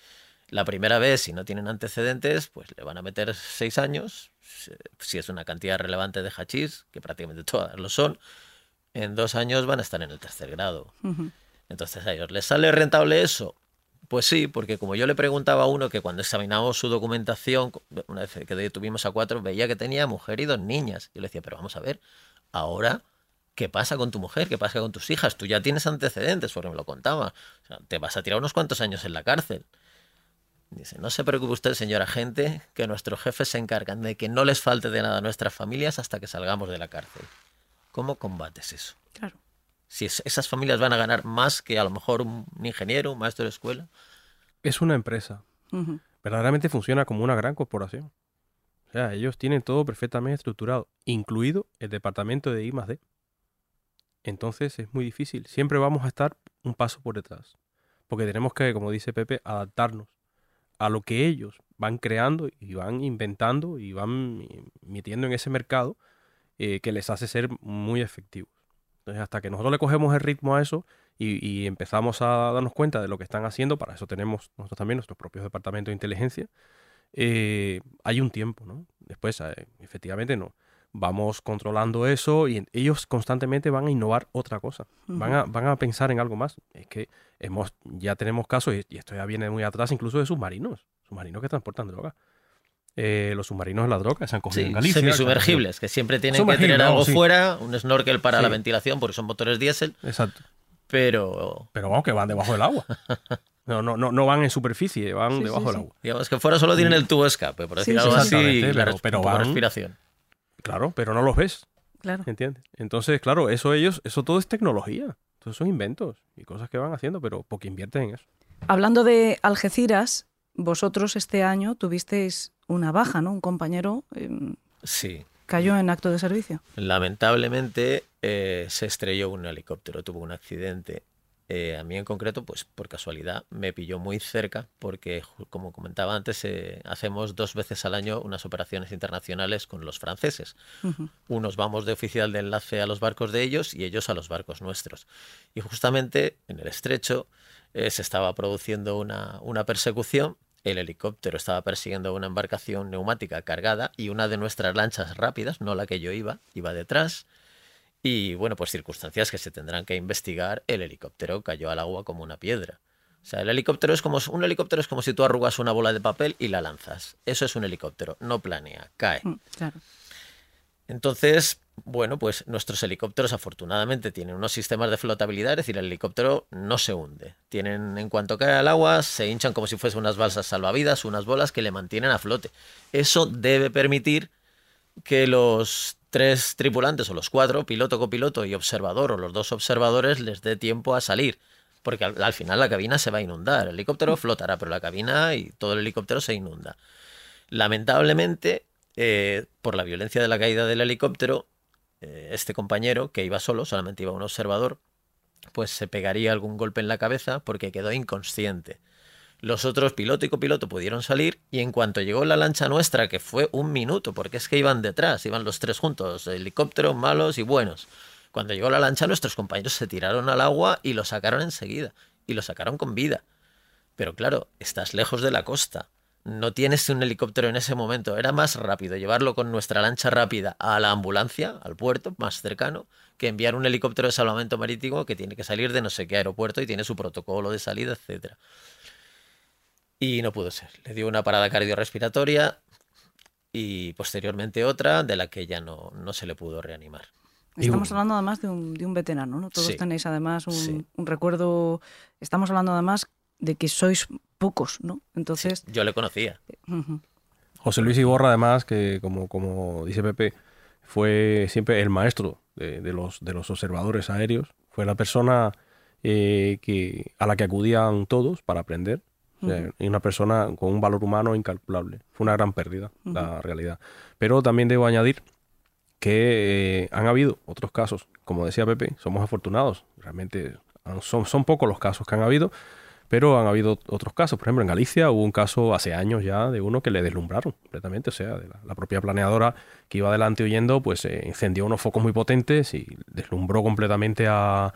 La primera vez, si no tienen antecedentes, pues le van a meter seis años, si es una cantidad relevante de hachís, que prácticamente todas lo son, en dos años van a estar en el tercer grado. Entonces a ellos, ¿les sale rentable eso? Pues sí, porque como yo le preguntaba a uno que cuando examinábamos su documentación, una vez que detuvimos a cuatro, veía que tenía mujer y dos niñas. Yo le decía, pero vamos a ver, ahora, ¿qué pasa con tu mujer? ¿Qué pasa con tus hijas? Tú ya tienes antecedentes, porque me lo contaba. O sea, te vas a tirar unos cuantos años en la cárcel. Dice, no se preocupe usted, señor agente, que nuestros jefes se encargan de que no les falte de nada a nuestras familias hasta que salgamos de la cárcel. ¿Cómo combates eso? Claro. Si es- esas familias van a ganar más que a lo mejor un ingeniero, un maestro de escuela. Es una empresa. Verdaderamente funciona como una gran corporación. O sea, ellos tienen todo perfectamente estructurado, incluido el departamento de I más D. Entonces es muy difícil. Siempre vamos a estar un paso por detrás. Porque tenemos que, como dice Pepe, adaptarnos a lo que ellos van creando y van inventando y van metiendo en ese mercado eh, que les hace ser muy efectivos. Entonces, hasta que nosotros le cogemos el ritmo a eso y, y empezamos a darnos cuenta de lo que están haciendo, para eso tenemos nosotros también nuestros propios departamentos de inteligencia, eh, hay un tiempo, ¿no? Después, eh, efectivamente, no. Vamos controlando eso y ellos constantemente van a innovar otra cosa. Van, a, van a pensar en algo más. Es que hemos, ya tenemos casos, y, y esto ya viene muy atrás, incluso de submarinos. Submarinos que transportan droga. Eh, los submarinos de la droga se han cogido Sí, en Galicia. semisumergibles, que siempre tienen que tener algo sí. fuera, un snorkel para la ventilación, porque son motores diésel, Exacto. pero Pero vamos, que van debajo del agua. No, no, no, no van en superficie, van Sí, debajo sí, del sí. agua. digamos que fuera solo tienen el tubo escape, por decir sí, algo así, pero- pero van- respiración. Claro, pero no los ves. Claro. ¿Entiendes? Entonces, claro, eso ellos, eso todo es tecnología. Todos son inventos y cosas que van haciendo, pero porque invierten en eso. Hablando de Algeciras, vosotros este año tuvisteis una baja, ¿no? Un compañero eh, Sí. cayó en acto de servicio. Lamentablemente eh, se estrelló un helicóptero, tuvo un accidente. Eh, a mí en concreto, pues por casualidad, me pilló muy cerca porque, como comentaba antes, eh, hacemos dos veces al año unas operaciones internacionales con los franceses. Unos vamos de oficial de enlace a los barcos de ellos y ellos a los barcos nuestros. Y justamente en el estrecho eh, se estaba produciendo una, una persecución. El helicóptero estaba persiguiendo una embarcación neumática cargada y una de nuestras lanchas rápidas, no la que yo iba, iba detrás. Y bueno, pues circunstancias que se tendrán que investigar. El helicóptero cayó al agua como una piedra. O sea, el helicóptero es como un helicóptero es como si tú arrugas una bola de papel y la lanzas. Eso es un helicóptero, no planea, cae. Mm, Claro. Entonces, bueno, pues nuestros helicópteros afortunadamente tienen unos sistemas de flotabilidad, es decir, el helicóptero no se hunde. Tienen, en cuanto cae al agua, se hinchan como si fuesen unas balsas salvavidas, unas bolas que le mantienen a flote. Eso debe permitir que los tres tripulantes o los cuatro, piloto, copiloto y observador o los dos observadores les dé tiempo a salir. porque al, al final la cabina se va a inundar. El helicóptero flotará, pero la cabina y todo el helicóptero se inunda. Lamentablemente, eh, por la violencia de la caída del helicóptero, eh, este compañero, que iba solo, solamente iba un observador, pues se pegaría algún golpe en la cabeza porque quedó inconsciente. Los otros piloto y copiloto pudieron salir y en cuanto llegó la lancha nuestra, que fue un minuto, porque es que iban detrás, iban los tres juntos, helicópteros malos y buenos. Cuando llegó la lancha, nuestros compañeros se tiraron al agua y lo sacaron enseguida. Y lo sacaron con vida. Pero claro, estás lejos de la costa. No tienes un helicóptero en ese momento. Era más rápido llevarlo con nuestra lancha rápida a la ambulancia, al puerto más cercano, que enviar un helicóptero de salvamento marítimo que tiene que salir de no sé qué aeropuerto y tiene su protocolo de salida, etcétera. Y no pudo ser. Le dio una parada cardiorrespiratoria y posteriormente otra de la que ya no, no se le pudo reanimar. Estamos hablando además de un, de un veterano, ¿no? Todos Sí. tenéis además un, Sí. un recuerdo. Estamos hablando además de que sois pocos, ¿no? Entonces, Yo le conocía. José Luis Iborra, además, que como, como dice Pepe, fue siempre el maestro de, de los, de los observadores aéreos. Fue la persona eh, que, a la que acudían todos para aprender. Sea, y una persona con un valor humano incalculable. Fue una gran pérdida, la realidad. Pero también debo añadir que eh, han habido otros casos. Como decía Pepe, somos afortunados. Realmente son, son pocos los casos que han habido, pero han habido otros casos. Por ejemplo, en Galicia hubo un caso hace años ya de uno que le deslumbraron completamente. O sea, de la, la propia planeadora que iba adelante huyendo, pues eh, encendió unos focos muy potentes y deslumbró completamente a,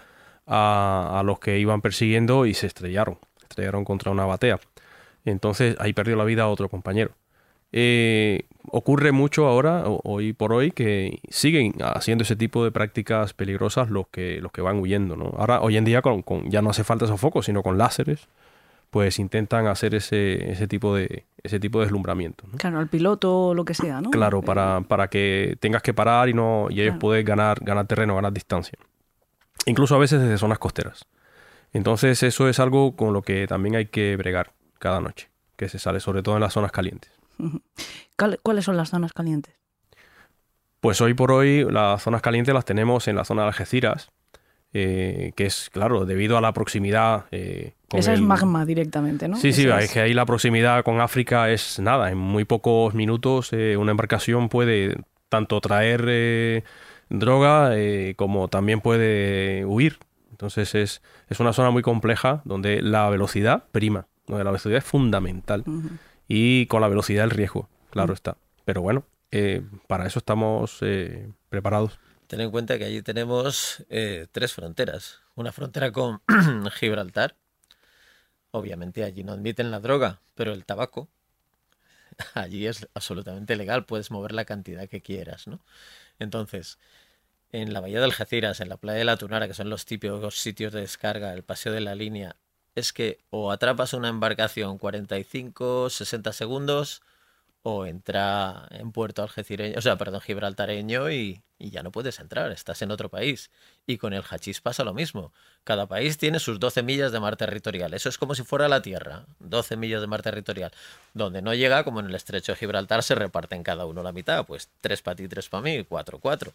a, a los que iban persiguiendo y se estrellaron. Estrellaron contra una batea. Entonces ahí perdió la vida otro compañero. Eh, ocurre mucho ahora, hoy por hoy, que siguen haciendo ese tipo de prácticas peligrosas los que, los que van huyendo. ¿no? Ahora, hoy en día, con, con- ya no hace falta esos focos, sino con láseres, pues intentan hacer ese, ese, tipo, de, ese tipo de deslumbramiento. ¿no? claro, al piloto o lo que sea, ¿no? Claro, Eh, para, para que tengas que parar y no y ellos Claro. pueden ganar, ganar terreno, ganar distancia. Incluso a veces desde zonas costeras. Entonces eso es algo con lo que también hay que bregar cada noche, que se sale sobre todo en las zonas calientes. ¿cuál- ¿Cuáles son las zonas calientes? Pues hoy por hoy las zonas calientes las tenemos en la zona de Algeciras, eh, que es, claro, debido a la proximidad. eh, con Esa es magma directamente, ¿no? Sí, sí, es que ahí la proximidad con África es nada. En muy pocos minutos eh, una embarcación puede tanto traer droga como también puede huir. Entonces es, es una zona muy compleja donde la velocidad prima, donde la velocidad es fundamental y con la velocidad el riesgo, claro está. Pero bueno, eh, para eso estamos eh, preparados. Ten en cuenta que allí tenemos eh, tres fronteras. Una frontera con Gibraltar. Obviamente allí no admiten la droga, pero el tabaco allí es absolutamente legal. Puedes mover la cantidad que quieras, ¿no? Entonces, en la bahía de Algeciras, en la playa de la Tunara, que son los típicos sitios de descarga, el paseo de la línea, es que o atrapas una embarcación 45, 60 segundos o entra en puerto algecireño, o sea, perdón, gibraltareño y, y ya no puedes entrar, estás en otro país. Y con el hachís pasa lo mismo. Cada país tiene sus 12 millas de mar territorial. Eso es como si fuera la Tierra, 12 millas de mar territorial. Donde no llega, como en el estrecho de Gibraltar, se reparten cada uno la mitad, pues tres para ti, tres para mí, cuatro, cuatro.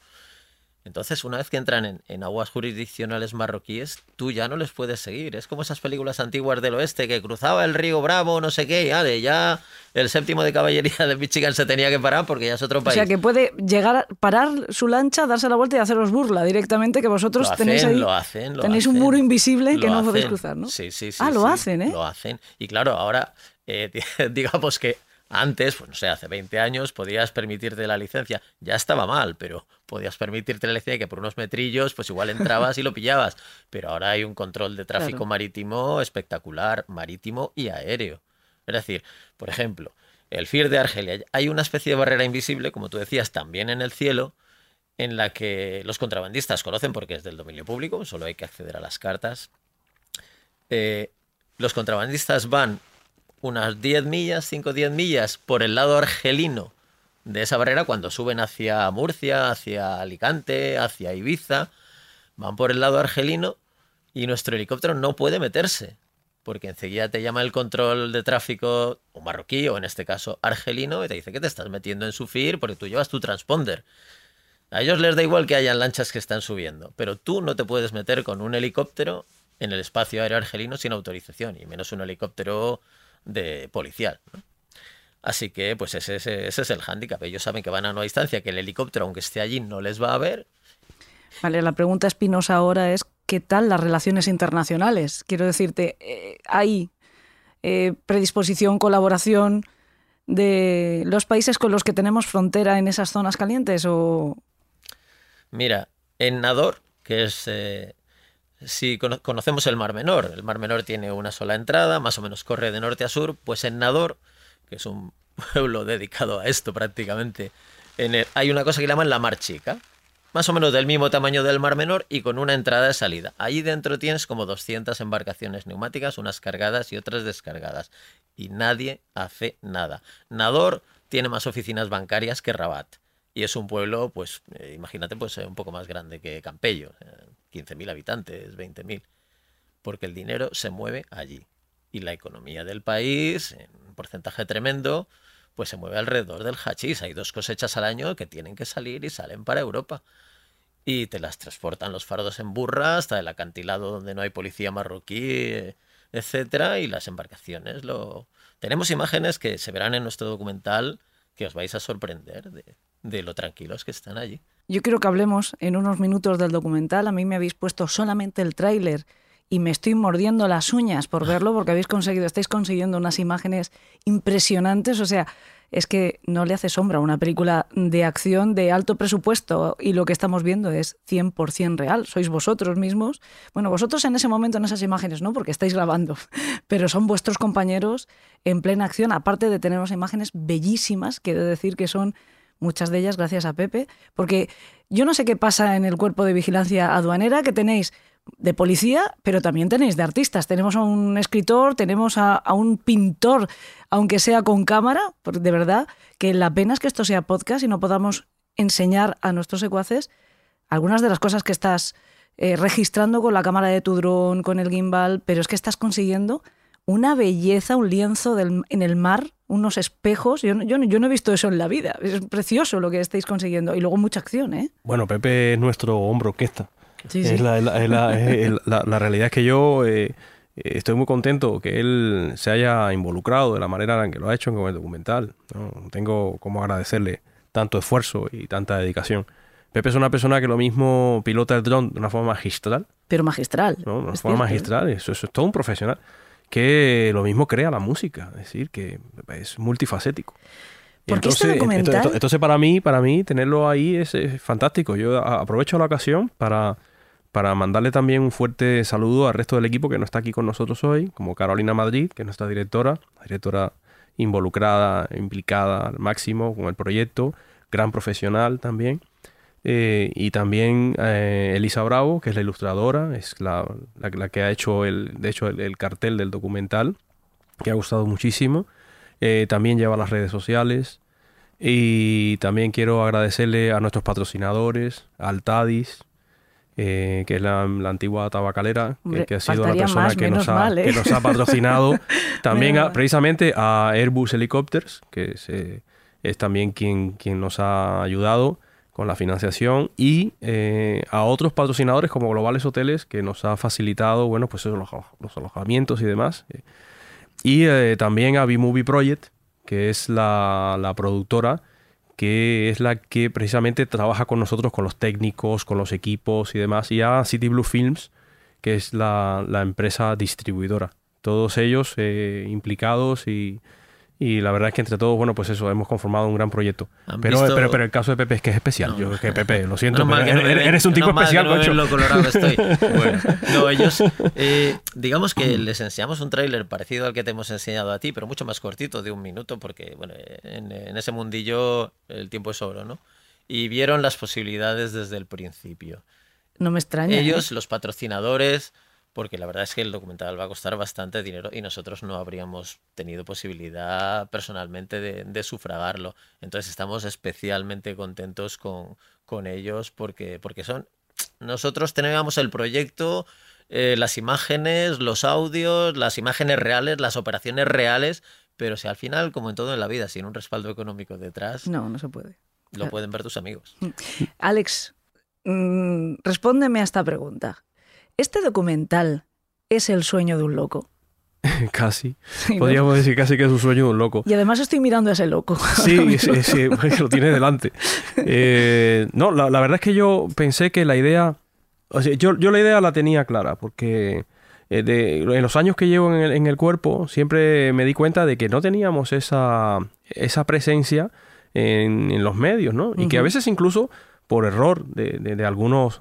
Entonces, una vez que entran en, en aguas jurisdiccionales marroquíes, tú ya no les puedes seguir. Es como esas películas antiguas del oeste que cruzaba el río Bravo, no sé qué, y ale, ya el séptimo de caballería de Michigan se tenía que parar porque ya es otro O país. sea, que puede llegar a parar su lancha, darse la vuelta y haceros burla directamente, que vosotros lo tenéis ahí. lo hacen, lo tenéis un muro invisible que no podéis cruzar, ¿no? Sí, sí, sí. Ah, lo sí, hacen, ¿eh? Lo hacen. Y claro, ahora, eh, digamos que antes, pues no sé, hace 20 años podías permitirte la licencia. Ya estaba mal, pero podías permitirte la licencia que por unos metrillos, pues igual entrabas y lo pillabas. Pero ahora hay un control de tráfico Claro. marítimo espectacular, marítimo y aéreo. Es decir, por ejemplo, el FIR de Argelia, hay una especie de barrera invisible, como tú decías, también en el cielo, en la que los contrabandistas conocen porque es del dominio público, solo hay que acceder a las cartas. Eh, los contrabandistas van unas 10 millas, 5 o 10 millas por el lado argelino de esa barrera cuando suben hacia Murcia, hacia Alicante, hacia Ibiza, van por el lado argelino y nuestro helicóptero no puede meterse, porque enseguida te llama el control de tráfico, o marroquí, o en este caso argelino, y te dice que te estás metiendo en su FIR porque tú llevas tu transponder. A ellos les da igual que hayan lanchas que están subiendo, pero tú no te puedes meter con un helicóptero en el espacio aéreo argelino sin autorización, y menos un helicóptero de policial. ¿no? Así que, pues ese, ese, ese es el hándicap. Ellos saben que van a una distancia, que el helicóptero, aunque esté allí, no les va a ver. Vale, la pregunta espinosa ahora es ¿qué tal las relaciones internacionales? Quiero decirte, eh, ¿hay eh, predisposición, colaboración de los países con los que tenemos frontera en esas zonas calientes? O... Mira, en Nador, que es... eh, si cono- conocemos el Mar Menor, el Mar Menor tiene una sola entrada, más o menos corre de norte a sur, pues en Nador, que es un pueblo dedicado a esto prácticamente, hay una cosa que llaman la Mar Chica, más o menos del mismo tamaño del Mar Menor y con una entrada y salida. Allí dentro tienes como 200 embarcaciones neumáticas, unas cargadas y otras descargadas. Y nadie hace nada. Nador tiene más oficinas bancarias que Rabat. Y es un pueblo, pues, eh, imagínate, pues eh, un poco más grande que Campello. eh, 15.000 habitantes, 20.000. Porque el dinero se mueve allí. Y la economía del país, en un porcentaje tremendo, pues se mueve alrededor del hachís. Hay dos cosechas al año que tienen que salir y salen para Europa. Y te las transportan los fardos en burra hasta el acantilado donde no hay policía marroquí, etcétera, y las embarcaciones lo... Tenemos imágenes que se verán en nuestro documental que os vais a sorprender de, de lo tranquilos que están allí. Yo quiero que hablemos en unos minutos del documental. A mí me habéis puesto solamente el tráiler y me estoy mordiendo las uñas por verlo porque habéis conseguido, estáis consiguiendo unas imágenes impresionantes. O sea, es que no le hace sombra a una película de acción de alto presupuesto y lo que estamos viendo es 100% real. Sois vosotros mismos. Bueno, vosotros en ese momento, en esas imágenes, no, porque estáis grabando, pero son vuestros compañeros en plena acción, aparte de tener unas imágenes bellísimas, que he de decir que son muchas de ellas gracias a Pepe, porque yo no sé qué pasa en el cuerpo de vigilancia aduanera, que tenéis de policía, pero también tenéis de artistas. Tenemos a un escritor, tenemos a, un pintor, aunque sea con cámara, de verdad que la pena es que esto sea podcast y no podamos enseñar a nuestros secuaces algunas de las cosas que estás eh, registrando con la cámara de tu dron, con el gimbal, pero es que estás consiguiendo una belleza, un lienzo del- en el mar, unos espejos. Yo, no- yo, yo no he visto eso en la vida. Es precioso lo que estáis consiguiendo. Y luego mucha acción, ¿eh? Bueno, Pepe es nuestro hombro orquesta. Sí, Es la, es la- es la- es el- la- la realidad es que yo eh, eh, estoy muy contento que él se haya involucrado de la manera en que lo ha hecho con el documental. ¿no? Tengo como agradecerle tanto esfuerzo y tanta dedicación. Pepe es una persona que lo mismo pilota el dron de una forma magistral, Pero magistral. ¿no? de una forma cierto, ¿eh? magistral, eso, eso es todo un profesional, que lo mismo crea la música, es decir, que es multifacético. Este entonces, documental- entonces, entonces para mí, para mí tenerlo ahí es, es fantástico. Yo aprovecho la ocasión para, para mandarle también un fuerte saludo al resto del equipo que no está aquí con nosotros hoy, como Carolina Madrid, que es nuestra directora, directora involucrada, implicada al máximo con el proyecto, gran profesional también. Eh, y también eh, Elisa Bravo, que es la ilustradora, es la, la- la que ha hecho el, de hecho el, el cartel del documental, que ha gustado muchísimo. Eh, también lleva las redes sociales. Y también quiero agradecerle a nuestros patrocinadores, a Altadis, eh, que es la, la antigua tabacalera, que- Hombre, que, ha sido la persona más, que, nos ha, mal, ¿eh? que nos ha patrocinado. también a- precisamente a Airbus Helicopters, que es, eh, es también quien, quien nos ha ayudado con la financiación y eh, a otros patrocinadores como Globales Hoteles que nos ha facilitado bueno pues los, alojamientos y demás Eh, y eh, también a B-Movie Project que es la, la productora que es la que precisamente trabaja con nosotros con los técnicos con los equipos y demás y a City Blue Films que es la, la empresa distribuidora. Todos ellos implicados y y la verdad es que entre todos, bueno, pues eso, hemos conformado un gran proyecto. ¿Han Pero, visto- pero, pero el caso de Pepe es que es especial. No. Yo es que Pepe, lo siento, pero no eres, me ven- eres un tipo mal especial, no lo colorado estoy. Bueno, no, ellos, eh, digamos que les enseñamos un tráiler parecido al que te hemos enseñado a ti, pero mucho más cortito, de un minuto, porque bueno, en, en ese mundillo el tiempo es oro, ¿no? Y vieron las posibilidades desde el principio. No me extraña. ¿eh? Ellos, los patrocinadores, porque la verdad es que el documental va a costar bastante dinero y nosotros no habríamos tenido posibilidad personalmente de, de sufragarlo. Entonces estamos especialmente contentos con, con ellos porque, porque son... Nosotros teníamos el proyecto, eh, las imágenes, los audios, las imágenes reales, las operaciones reales, pero si al final, como en todo en la vida, sin un respaldo económico detrás, No, no se puede. lo pueden ver tus amigos. Alex, mm, respóndeme a esta pregunta. ¿Este documental es el sueño de un loco. casi. Sí, ¿no? Podríamos decir casi que es un sueño de un loco. Y además estoy mirando a ese loco. Sí, sí, sí, porque lo tiene delante. Eh, no, la, la verdad es que yo pensé que la idea. O sea, yo, yo la idea la tenía clara, porque eh, de, en los años que llevo en el, en el cuerpo, siempre me di cuenta de que no teníamos esa, esa presencia en, en los medios, ¿no? Y que a veces incluso por error de, de- de algunos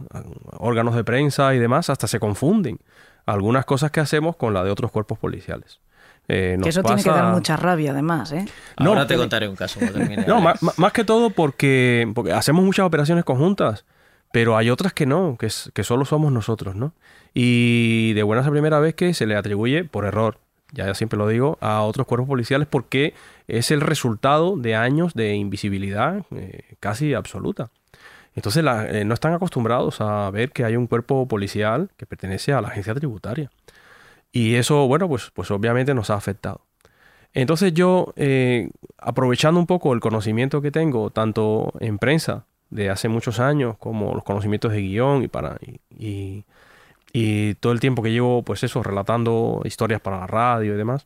órganos de prensa y demás, hasta se confunden algunas cosas que hacemos con la de otros cuerpos policiales. Eh, que eso tiene que dar mucha rabia, además, ¿eh? No, Ahora te contaré un caso. no, más, más que todo porque, porque hacemos muchas operaciones conjuntas, pero hay otras que no, que, es- que solo somos nosotros, ¿no? Y de buenas a primera vez que se le atribuye por error, ya siempre lo digo, a otros cuerpos policiales porque es el resultado de años de invisibilidad eh, casi absoluta. Entonces eh, no están acostumbrados a ver que hay un cuerpo policial que pertenece a la agencia tributaria. Y eso, bueno, pues, pues obviamente nos ha afectado. Entonces yo, eh, aprovechando un poco el conocimiento que tengo, tanto en prensa de hace muchos años, como los conocimientos de guion y para y, y- y todo el tiempo que llevo, pues eso, relatando historias para la radio y demás,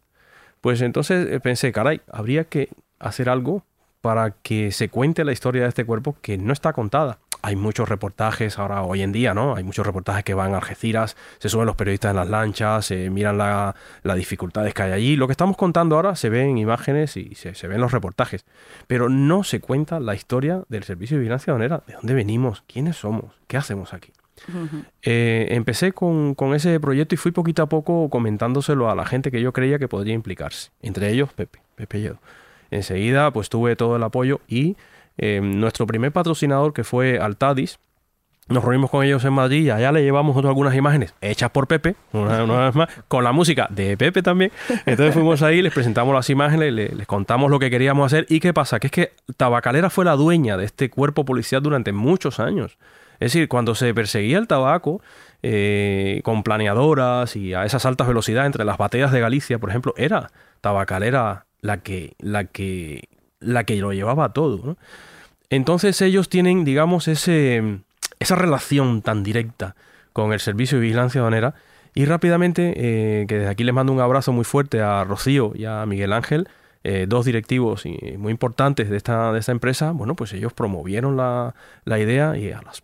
pues entonces eh, pensé, caray, habría que hacer algo para que se cuente la historia de este cuerpo que no está contada. Hay muchos reportajes ahora, hoy en día, ¿no? Hay muchos reportajes que van a Algeciras, se suben los periodistas en las lanchas, se miran la- las dificultades que hay allí. Lo que estamos contando ahora se ve en imágenes y se, se ve en los reportajes, pero no se cuenta la historia del servicio de vigilancia aduanera, de dónde venimos, quiénes somos, qué hacemos aquí. Eh, empecé con, con ese proyecto y fui poquito a poco comentándoselo a la gente que yo creía que podría implicarse, entre ellos Pepe, Pepe Lledo. Enseguida pues tuve todo el apoyo y eh, nuestro primer patrocinador que fue Altadis, nos reunimos con ellos en Madrid y allá le llevamos nosotros algunas imágenes hechas por Pepe, una, vez más, con la música de Pepe también. Entonces fuimos ahí, les presentamos las imágenes, le- les, contamos lo que queríamos hacer. ¿Y qué pasa? Que es que Tabacalera fue la dueña de este cuerpo policial durante muchos años. Es decir, cuando se perseguía el tabaco eh, con planeadoras y a esas altas velocidades entre las bateas de Galicia, por ejemplo, era Tabacalera la que, la que, la que lo llevaba todo. Entonces ellos tienen, digamos, ese, esa relación tan directa con el servicio de vigilancia aduanera. Y rápidamente, eh, que desde aquí les mando un abrazo muy fuerte a Rocío y a Miguel Ángel, eh, dos directivos muy importantes de esta, de esta empresa, bueno, pues ellos promovieron la, la idea y a las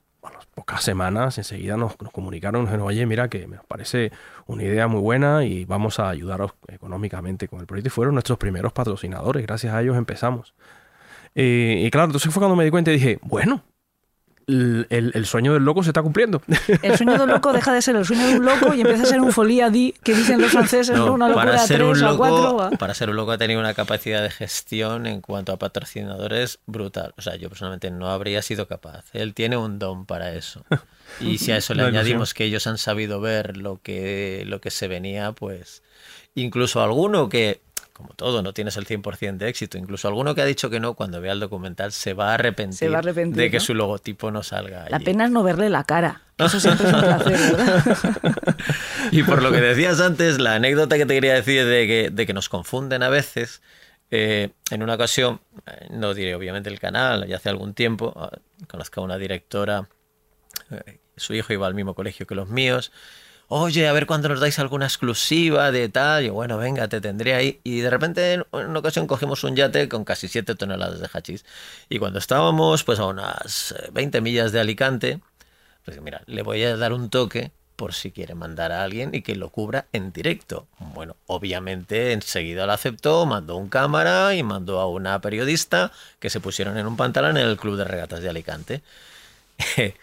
pocas semanas enseguida nos, comunicaron, nos dijeron, oye, mira que me parece una idea muy buena y vamos a ayudaros económicamente con el proyecto. Y fueron nuestros primeros patrocinadores, gracias a ellos empezamos. Eh, y claro, entonces fue cuando me di cuenta y dije, bueno, el, el- el sueño del loco se está cumpliendo. El sueño de un loco deja de ser el sueño de un loco y empieza a ser un folia di, que dicen los franceses, ¿no? No, Una locura para ser tres un o cuatro. loco, va. para ser un loco ha tenido una capacidad de gestión en cuanto a patrocinadores brutal. O sea, yo personalmente no habría sido capaz. Él tiene un don para eso. Y si a eso le ilusión. añadimos que ellos han sabido ver lo que, lo que se venía, pues incluso alguno que, como todo, no tienes el 100% de éxito, incluso alguno que ha dicho que no, cuando vea el documental se va a arrepentir, Se va a arrepentir, de que ¿no? su logotipo no salga. La allí. pena es no verle la cara. Eso siempre es un placer, ¿verdad? Y por lo que decías antes, la anécdota que te quería decir de que, de que nos confunden a veces, eh, en una ocasión, eh, no diré obviamente el canal, ya hace algún tiempo, ah, conozco a una directora, eh, su hijo iba al mismo colegio que los míos, oye, a ver cuándo nos dais alguna exclusiva de tal, y bueno, venga, te tendré ahí. Y de repente en una ocasión cogimos un yate con casi 7 toneladas de hachís. Y cuando estábamos pues a unas eh, 20 millas de Alicante, pues mira, le voy a dar un toque por si quiere mandar a alguien y que lo cubra en directo. Bueno, obviamente enseguida lo aceptó, mandó un cámara y mandó a una periodista que se pusieron en un pantalón en el Club de Regatas de Alicante.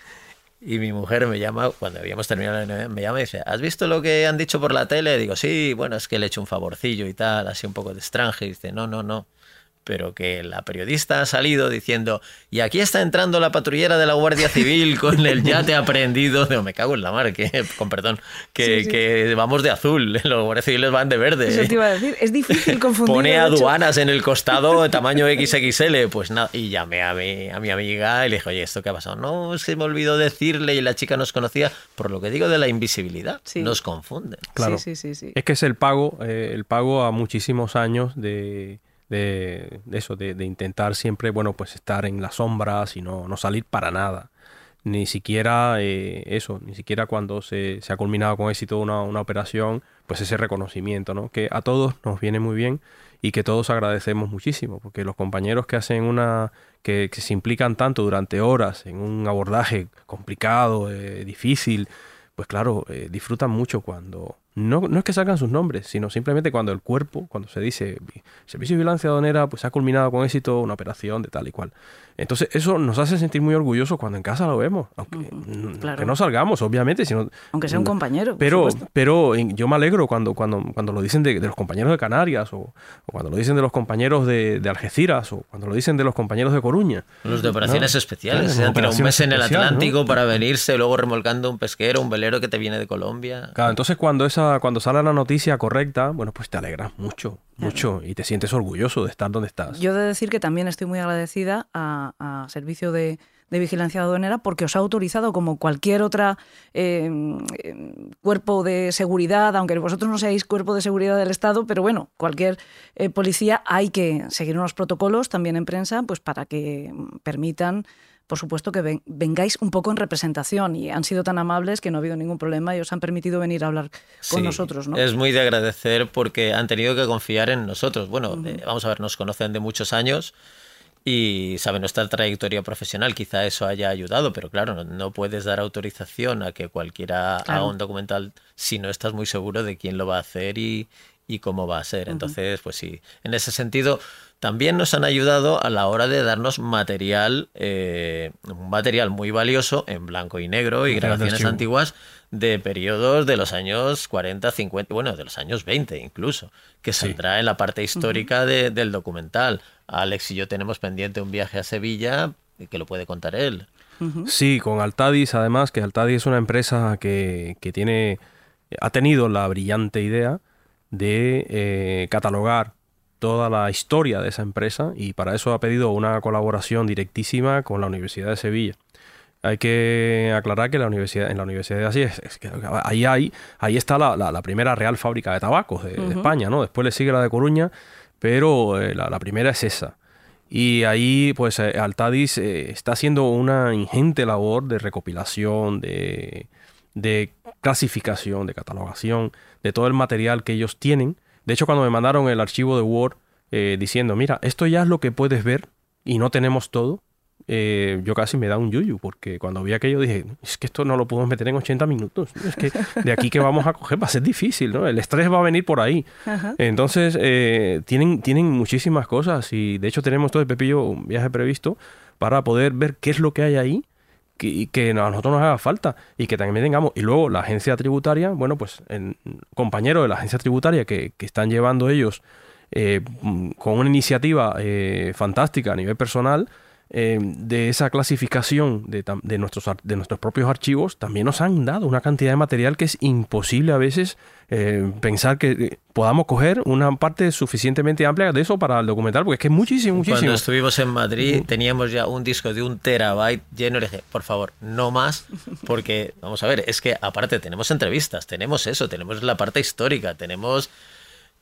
y mi mujer me llama, cuando habíamos terminado, la me llama y dice, ¿has visto lo que han dicho por la tele? Digo, sí, bueno, es que le he hecho un favorcillo y tal, así un poco de extranje. Y dice, no, no, no. Pero que la periodista ha salido diciendo, y aquí está entrando la patrullera de la Guardia Civil con el yate aprendido. Digo, me cago en la mar, que, con perdón, que, Sí, sí. que vamos de azul, los guardias civiles van de verde. Eso te iba a decir. Es difícil confundir. Pone aduanas en el costado de tamaño XXL. Pues nada, y llamé a mi, a mi amiga y le dije, oye, ¿esto qué ha pasado? No, se me olvidó decirle y la chica nos conocía por lo que digo de la invisibilidad. Sí. Nos confunden. Claro. Sí, sí, sí. sí. Es que es el pago, eh, el pago a muchísimos años de, de, eso, de, de intentar siempre, bueno, pues estar en las sombras y no, no salir para nada. ni siquiera eh, eso, ni siquiera cuando se, se ha culminado con éxito una, una, operación, pues ese reconocimiento, ¿no? Que a todos nos viene muy bien y que todos agradecemos muchísimo, porque los compañeros que hacen una, que, que se implican tanto durante horas en un abordaje complicado, eh, difícil, pues claro, eh, disfrutan mucho cuando, no, no es que salgan sus nombres, sino simplemente cuando el cuerpo, cuando se dice Servicio de Vigilancia Aduanera, pues ha culminado con éxito una operación de tal y cual. Entonces, eso nos hace sentir muy orgullosos cuando en casa lo vemos, aunque, claro. no salgamos, obviamente. Sino, aunque sea un compañero. Pero, pero yo me alegro cuando, cuando, cuando lo dicen de, de los compañeros de Canarias, o, o, cuando lo dicen de los compañeros de, de, Algeciras, o cuando lo dicen de los compañeros de Coruña. Los de operaciones ¿no? especiales. Claro, se han un mes en el Atlántico ¿no? para venirse, luego remolcando un pesquero, un velero que te viene de Colombia. Claro, entonces cuando, esa, cuando sale la noticia correcta, bueno, pues te alegras mucho, mucho y te sientes orgulloso de estar donde estás. Yo he de decir que también estoy muy agradecida a, a Servicio de, de, Vigilancia Aduanera porque os ha autorizado, como cualquier otra eh, cuerpo de seguridad, aunque vosotros no seáis cuerpo de seguridad del Estado, pero bueno, cualquier eh, policía hay que seguir unos protocolos también en prensa, pues para que permitan por supuesto que ven, vengáis un poco en representación y han sido tan amables que no ha habido ningún problema y os han permitido venir a hablar con sí, nosotros. ¿no? Es muy de agradecer porque han tenido que confiar en nosotros. Bueno, uh -huh. eh, vamos a ver, nos conocen de muchos años y saben nuestra trayectoria profesional, quizá eso haya ayudado, pero claro, no, no puedes dar autorización a que cualquiera claro. haga un documental si no estás muy seguro de quién lo va a hacer y, y cómo va a ser. Uh -huh. Entonces, pues sí, en ese sentido también nos han ayudado a la hora de darnos material, eh, un material muy valioso en blanco y negro y grabaciones antiguas de periodos de los años 40, 50, bueno, de los años 20 incluso, que saldrá sí. en la parte histórica uh -huh. de, del documental. Alex y yo tenemos pendiente un viaje a Sevilla que lo puede contar él. Uh -huh. Sí, con Altadis, además, que Altadis es una empresa que, que tiene, ha tenido la brillante idea de eh, catalogar toda la historia de esa empresa y para eso ha pedido una colaboración directísima con la Universidad de Sevilla. Hay que aclarar que la universidad, en la Universidad de Así es, es que ahí, hay, ahí está la, la, la, primera real fábrica de tabacos de, uh -huh. de, España, ¿no? Después le sigue la de Coruña, pero eh, la, la, primera es esa. Y ahí, pues, eh, Altadis eh, está haciendo una ingente labor de recopilación, de, de clasificación, de catalogación, de todo el material que ellos tienen de hecho, cuando me mandaron el archivo de Word eh, diciendo, mira, esto ya es lo que puedes ver y no tenemos todo, eh, yo casi me da un yuyu, porque cuando vi aquello dije, es que esto no lo podemos meter en 80 minutos, es que de aquí que vamos a coger va a ser difícil, ¿no? El estrés va a venir por ahí. Ajá. Entonces, eh, tienen, tienen muchísimas cosas y de hecho tenemos todo el Pepillo un viaje previsto para poder ver qué es lo que hay ahí que, que, a nosotros nos haga falta y que también tengamos. Y luego la agencia tributaria, bueno, pues el compañero de la agencia tributaria que, que están llevando ellos eh, con una iniciativa eh, fantástica a nivel personal. Eh, de esa clasificación de, de, nuestros, de nuestros propios archivos, también nos han dado una cantidad de material que es imposible a veces eh, pensar que eh, podamos coger una parte suficientemente amplia de eso para el documental, porque es que es muchísimo, muchísimo. Cuando estuvimos en Madrid teníamos ya un disco de un terabyte lleno y dije, por favor, no más, porque, vamos a ver, es que aparte tenemos entrevistas, tenemos eso, tenemos la parte histórica, tenemos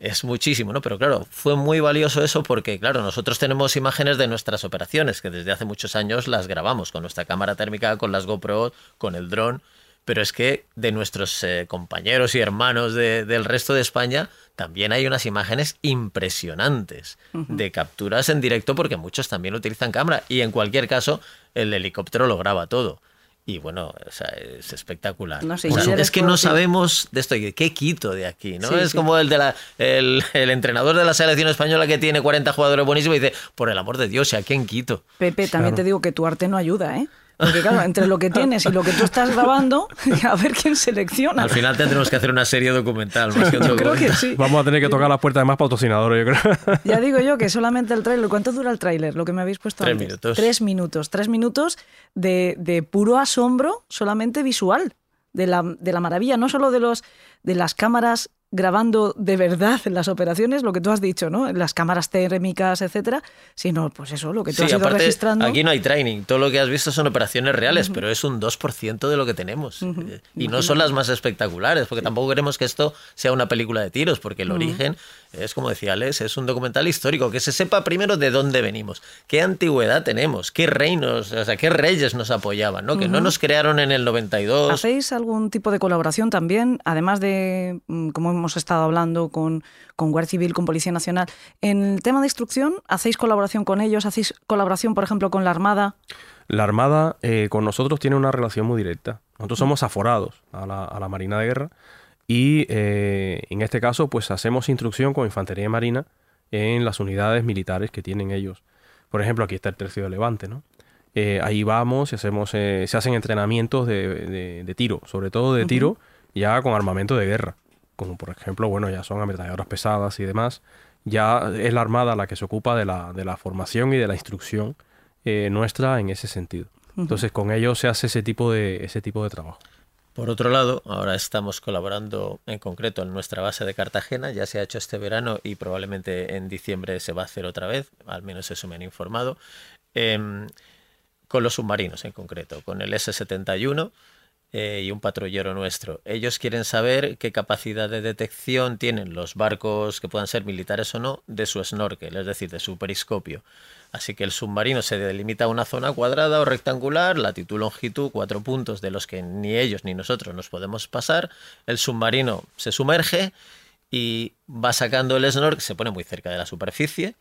es muchísimo, ¿no? Pero claro, fue muy valioso eso porque, claro, nosotros tenemos imágenes de nuestras operaciones, que desde hace muchos años las grabamos con nuestra cámara térmica, con las GoPro, con el dron, pero es que de nuestros eh, compañeros y hermanos de, del resto de España también hay unas imágenes impresionantes uh -huh. de capturas en directo porque muchos también utilizan cámara y en cualquier caso el helicóptero lo graba todo. Y bueno, o sea, es espectacular. No sé, o sea, es que no sabemos de esto, ¿qué quito de aquí? ¿no? Sí, es sí. como el, de la, el, el, entrenador de la selección española que tiene 40 jugadores buenísimos y dice, por el amor de Dios, ¿a quién quito? Pepe, también claro. te digo que tu arte no ayuda, ¿eh? Porque claro, entre lo que tienes y lo que tú estás grabando, a ver quién selecciona. Al final tendremos que hacer una serie documental. Más que yo creo que sí. Vamos a tener que tocar las puertas de más patrocinadores, yo creo. Ya digo yo que solamente el tráiler. ¿Cuánto dura el tráiler? Lo que me habéis puesto Tres antes. minutos. Tres minutos. Tres minutos de, de puro asombro, solamente visual. De la, de la maravilla, no solo de, los, de las cámaras grabando de verdad las operaciones, lo que tú has dicho, ¿no? Las cámaras térmicas, etcétera, sino pues eso, lo que tú Sí, has ido aparte, registrando. aquí no hay training. Todo lo que has visto son operaciones reales, pero es un 2% de lo que tenemos. Eh, Y no son las más espectaculares, porque tampoco queremos que esto sea una película de tiros, porque el origen es, como decía Alex, es un documental histórico, que se sepa primero de dónde venimos, qué antigüedad tenemos, qué reinos, o sea, qué reyes nos apoyaban, ¿no? Que no nos crearon en el 92. ¿Hacéis algún tipo de colaboración también, además de, mm, como hemos estado hablando, con, con Guardia Civil, con Policía Nacional? En el tema de instrucción, ¿hacéis colaboración con ellos? ¿Hacéis colaboración, por ejemplo, con la Armada? La Armada eh, con nosotros tiene una relación muy directa. Nosotros somos aforados a la, a la Marina de Guerra y eh, en este caso pues hacemos instrucción con Infantería y Marina en las unidades militares que tienen ellos. Por ejemplo, aquí está el Tercio de Levante, ¿no? Eh, ahí vamos y hacemos, eh, se hacen entrenamientos de, de- de tiro, sobre todo de tiro ya con armamento de guerra, como por ejemplo, bueno, ya son ametralladoras pesadas y demás. Ya es la Armada la que se ocupa de la, de la formación y de la instrucción eh, nuestra en ese sentido. Entonces con ellos se hace ese tipo de, ese tipo de trabajo. Por otro lado, ahora estamos colaborando en concreto en nuestra base de Cartagena, ya se ha hecho este verano y probablemente en diciembre se va a hacer otra vez, al menos eso me han informado, em, con los submarinos en concreto, con el S-71 eh, y un patrullero nuestro. Ellos quieren saber qué capacidad de detección tienen los barcos que puedan ser militares o no de su snorkel, es decir, de su periscopio. Así que el submarino se delimita a una zona cuadrada o rectangular, latitud, longitud, cuatro puntos de los que ni ellos ni nosotros nos podemos pasar. El submarino se sumerge y va sacando el snorkel, se pone muy cerca de la superficie,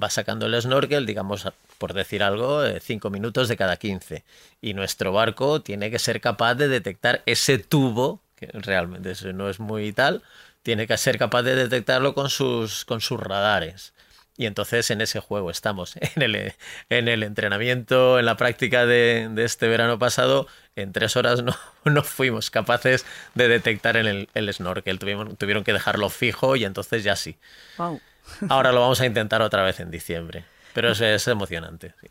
va sacando el snorkel, digamos, por decir algo, 5 minutos de cada 15. Y nuestro barco tiene que ser capaz de detectar ese tubo, que realmente no es muy tal, tiene que ser capaz de detectarlo con sus, con sus radares. Y entonces en ese juego estamos, en el, en el entrenamiento, en la práctica de, este verano pasado, en tres horas no, no fuimos capaces de detectar el, el snorkel, tuvieron, tuvieron que dejarlo fijo y entonces ya sí. Wow. Ahora lo vamos a intentar otra vez en diciembre, pero es, es emocionante. sí.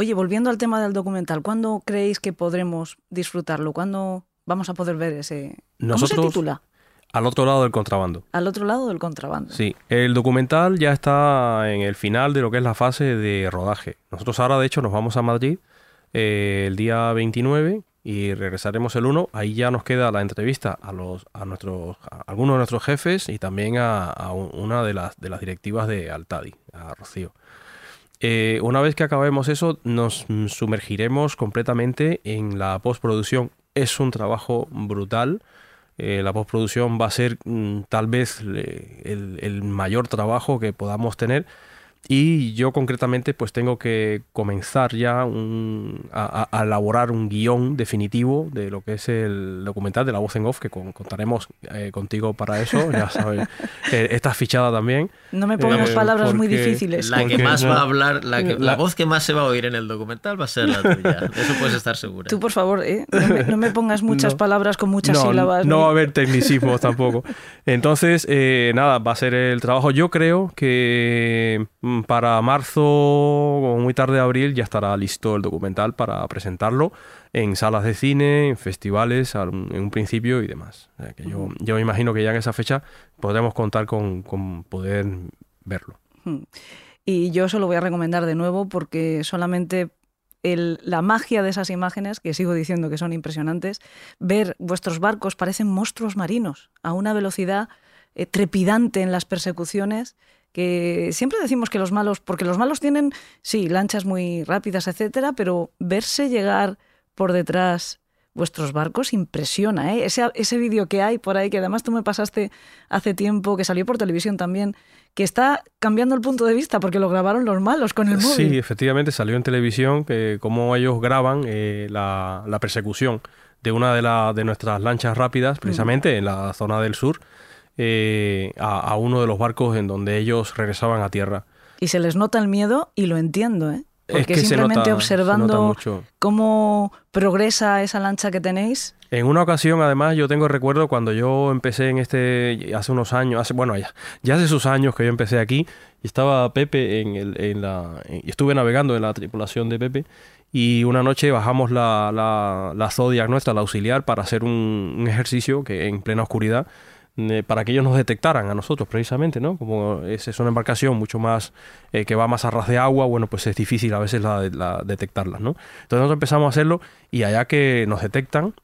Oye, volviendo al tema del documental, ¿cuándo creéis que podremos disfrutarlo? ¿Cuándo vamos a poder ver ese... ¿Cómo se titula? Al otro lado del contrabando. Al otro lado del contrabando. Sí, el documental ya está en el final de lo que es la fase de rodaje. Nosotros ahora, de hecho, nos vamos a Madrid eh, el día 29 y regresaremos el 1. Ahí ya nos queda la entrevista a los a nuestros a algunos de nuestros jefes y también a, a un- una de las de las directivas de Altadi, a Rocío. Eh, una vez que acabemos eso, nos sumergiremos completamente en la postproducción. Es un trabajo brutal. Eh, la postproducción va a ser mm, tal vez el, el mayor trabajo que podamos tener. Y yo concretamente pues tengo que comenzar ya un- a, elaborar un guion definitivo de lo que es el documental de la voz en off, que con- contaremos eh, contigo para eso, ya sabes. Eh, estás fichada también. No me pongas Eh, palabras muy difíciles. La que más no- va a hablar, la, que- la la- voz que más se va a oír en el documental va a ser la tuya. Eso puedes estar segura. Tú, por favor, ¿eh? no, me, no me pongas muchas No. palabras con muchas no, sílabas. No va a haber tecnicismos tampoco. Entonces, eh, nada, va a ser el trabajo. Yo creo que para marzo o muy tarde abril ya estará listo el documental para presentarlo en salas de cine, en festivales, al- en un principio y demás. O sea, que yo, yo me imagino que ya en esa fecha podremos contar con, con poder verlo. Y yo se lo voy a recomendar de nuevo porque solamente el- la magia de esas imágenes, que sigo diciendo que son impresionantes, ver vuestros barcos parecen monstruos marinos a una velocidad eh, trepidante en las persecuciones que siempre decimos que los malos, porque los malos tienen, sí, lanchas muy rápidas, etcétera, pero verse llegar por detrás vuestros barcos impresiona, ¿eh? Ese, ese vídeo que hay por ahí, que además tú me pasaste hace tiempo, que salió por televisión también, que está cambiando el punto de vista porque lo grabaron los malos con el móvil. Sí, efectivamente salió en televisión que cómo ellos graban eh, la, la persecución de una de, la- de nuestras lanchas rápidas, precisamente en la zona del sur, eh, a, a uno de los barcos en donde ellos regresaban a tierra. Y se les nota el miedo y lo entiendo, ¿eh? Es Porque que se simplemente se observando nota cómo progresa esa lancha que tenéis. En una ocasión, además, yo tengo recuerdo cuando yo empecé en este, hace unos años, hace, bueno, ya, ya hace sus años que yo empecé aquí, y estaba Pepe en, el, en la, en- y estuve navegando en la tripulación de Pepe, y una noche bajamos la, la, la Zodiac nuestra, la auxiliar, para hacer un, un ejercicio que en plena oscuridad eh, para que ellos nos detectaran a nosotros precisamente, ¿no? Como es, es una embarcación mucho más eh, que va más a ras de agua, bueno, pues es difícil a veces la, la detectarlas, ¿no? Entonces nosotros empezamos a hacerlo y allá que nos detectan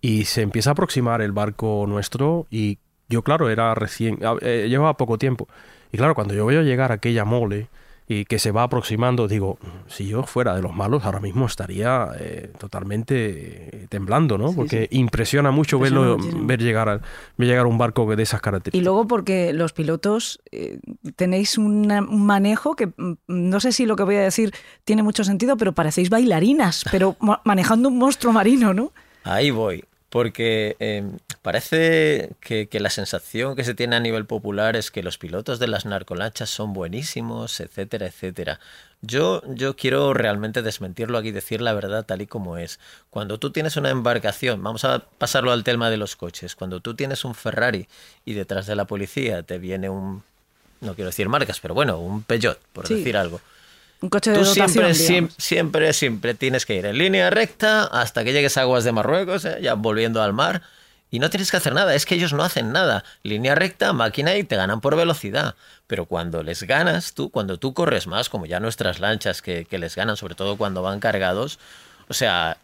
y se empieza a aproximar el barco nuestro y yo, claro, era recién, eh, llevaba poco tiempo. Y claro, cuando yo veo llegar aquella mole, y que se va aproximando, digo, si yo fuera de los malos, ahora mismo estaría eh, totalmente eh, temblando, ¿no? porque impresiona mucho verlo, ver llegar, ver llegar un barco de esas características. Y luego porque los pilotos eh, tenéis un manejo que mm, no sé si lo que voy a decir tiene mucho sentido, pero parecéis bailarinas, pero manejando un monstruo marino, ¿no? Ahí voy porque em, parece que, la sensación que se tiene a nivel popular es que los pilotos de las narcolanchas son buenísimos, etcétera, etcétera. Yo, yo quiero realmente desmentirlo aquí, decir la verdad tal y como es. Cuando tú tienes una embarcación, vamos a pasarlo al tema de los coches, cuando tú tienes un Ferrari y detrás de la policía te viene un, no quiero decir marcas, pero bueno, un Peugeot, por decir algo un coche de Tú siempre, siempre, siempre, tienes que ir en línea recta hasta que llegues a aguas de Marruecos, ¿eh? ya volviendo al mar. Y no tienes que hacer nada, es que ellos no hacen nada. Línea recta, máquina y te ganan por velocidad. Pero cuando les ganas tú, cuando tú corres más, como ya nuestras lanchas que, les ganan, sobre todo cuando van cargados, o sea,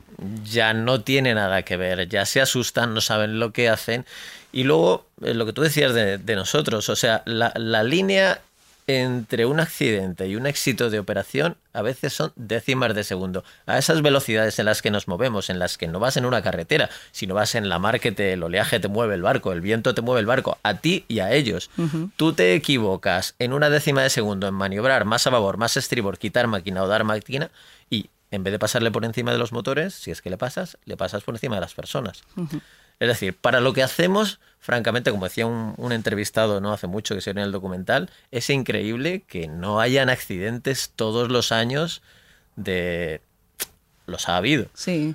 ya no tiene nada que ver, ya se asustan, no saben lo que hacen. Y luego, eh, lo que tú decías de, nosotros, o sea, la, la línea entre un accidente y un éxito de operación a veces son décimas de segundo. A esas velocidades en las que nos movemos, en las que no vas en una carretera, sino vas en la mar que te, el oleaje te mueve el barco, el viento te mueve el barco, a ti y a ellos. Tú te equivocas en una décima de segundo en maniobrar más a favor, más estribor, quitar máquina o dar máquina y en vez de pasarle por encima de los motores, si es que le pasas, le pasas por encima de las personas. Es decir, para lo que hacemos, francamente, como decía un, entrevistado no hace mucho que se en el documental, es increíble que no hayan accidentes todos los años de... Los ha habido. Sí.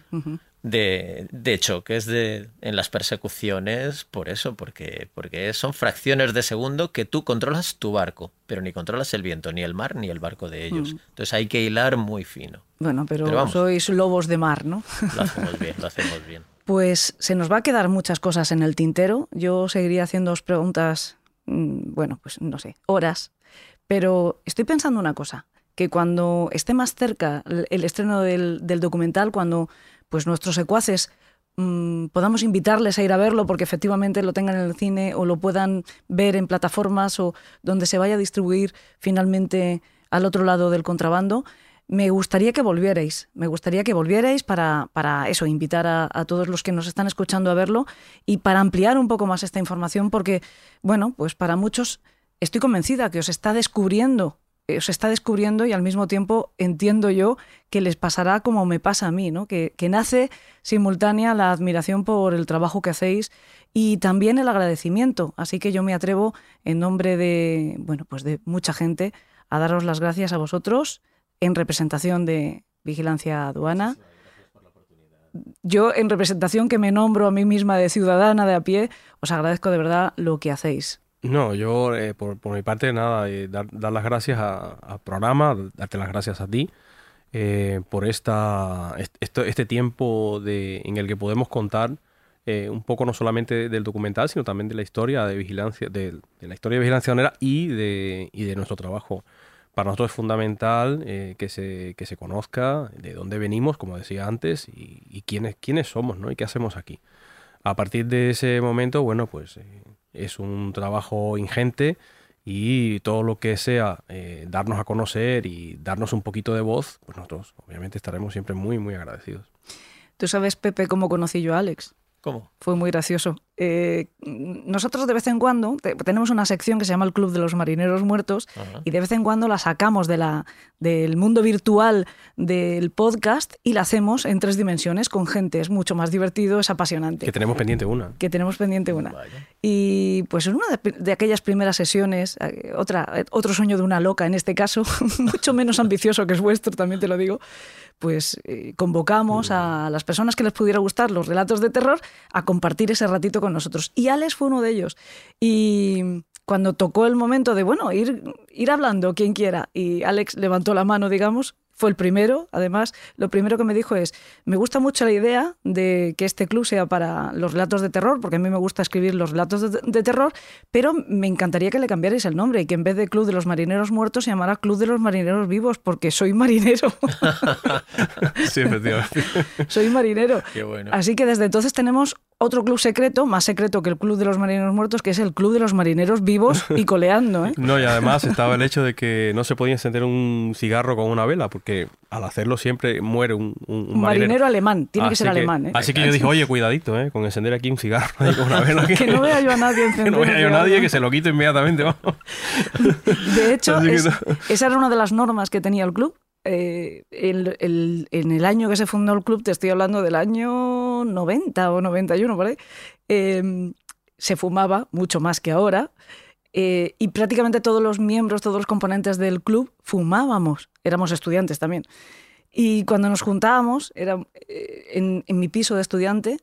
De, de, choques de, en las persecuciones por eso, porque, porque son fracciones de segundo que tú controlas tu barco, pero ni controlas el viento, ni el mar, ni el barco de ellos. Mm. Entonces hay que hilar muy fino. Bueno, pero, pero sois lobos de mar, ¿no? Lo hacemos bien, lo hacemos bien. Pues se nos va a quedar muchas cosas en el tintero. Yo seguiría haciendo preguntas, mm, bueno, pues no sé, horas. Pero estoy pensando una cosa, que cuando esté más cerca el estreno del, documental, cuando pues nuestros secuaces mm, podamos invitarles a ir a verlo porque efectivamente lo tengan en el cine o lo puedan ver en plataformas o donde se vaya a distribuir finalmente al otro lado del contrabando, me gustaría que volvierais, me gustaría que volvierais para, para eso, invitar a, todos los que nos están escuchando a verlo y para ampliar un poco más esta información, porque, bueno, pues para muchos estoy convencida que os está descubriendo, os está descubriendo y al mismo tiempo entiendo yo que les pasará como me pasa a mí, ¿no? Que, que nace simultánea la admiración por el trabajo que hacéis y también el agradecimiento. Así que yo me atrevo, en nombre de, bueno, pues de mucha gente, a daros las gracias a vosotros en representación de Vigilancia Aduana. Yo, en representación que me nombro a mí misma de ciudadana de a pie, os agradezco de verdad lo que hacéis. No, yo eh, por, mi parte nada, eh, dar, las gracias al programa, darte las gracias a ti eh, por esta, este, este tiempo de, en el que podemos contar un poco no solamente del documental, sino también de la historia de vigilancia, de, la historia de vigilancia y de, y de nuestro trabajo para nosotros es fundamental eh, que, se, que se conozca de dónde venimos, como decía antes, y, quiénes, quiénes somos, ¿no? Y qué hacemos aquí. A partir de ese momento, bueno, pues eh, es un trabajo ingente y todo lo que sea eh, darnos a conocer y darnos un poquito de voz, pues nosotros obviamente estaremos siempre muy, muy agradecidos. ¿Tú sabes, Pepe, cómo conocí yo a Alex? ¿Cómo? Fue muy gracioso. Eh, nosotros de vez en cuando tenemos una sección que se llama el Club de los Marineros Muertos y de vez en cuando la sacamos de la, del mundo virtual del podcast y la hacemos en tres dimensiones con gente. Es mucho más divertido, es apasionante. Que tenemos pendiente una. Que tenemos pendiente una. Y pues en una de, aquellas primeras sesiones, eh, otra, otro sueño de una loca en este caso, mucho menos ambicioso que es vuestro, también te lo digo pues eh, convocamos a las personas que les pudiera gustar los relatos de terror a compartir ese ratito con nosotros. Y Alex fue uno de ellos. Y cuando tocó el momento de, bueno, ir, ir hablando quien quiera, y Alex levantó la mano, digamos, fue el primero, además, lo primero que me dijo es, me gusta mucho la idea de que este club sea para los relatos de terror, porque a mí me gusta escribir los relatos de, de terror, pero me encantaría que le cambiarais el nombre y que en vez de Club de los Marineros Muertos se llamara Club de los Marineros Vivos, porque soy marinero. Sí, efectivamente. soy marinero. Qué bueno. Así que desde entonces tenemos otro club secreto, más secreto que el Club de los Marineros Muertos, que es el Club de los Marineros Vivos y coleando. ¿eh? No, y además estaba el hecho de que no se podía encender un cigarro con una vela, porque al hacerlo siempre muere un, un- un marinero alemán, tiene que ser alemán. ¿eh? Así que yo dije, oye, cuidadito, ¿eh? con encender aquí un cigarro con una vela. Que no vea yo a nadie Que encender no vea yo a nadie que se lo quite inmediatamente. vamos. De hecho, que es- esa era una de las normas que tenía el club. Eh, en el año que se fundó el club, te estoy hablando del año 90 o 91, por ahí, eh, se fumaba mucho más que ahora. eh, y prácticamente todos los miembros, todos los componentes del club fumábamos. Éramos estudiantes también. Y cuando nos juntábamos, era eh, en, mi piso de estudiante,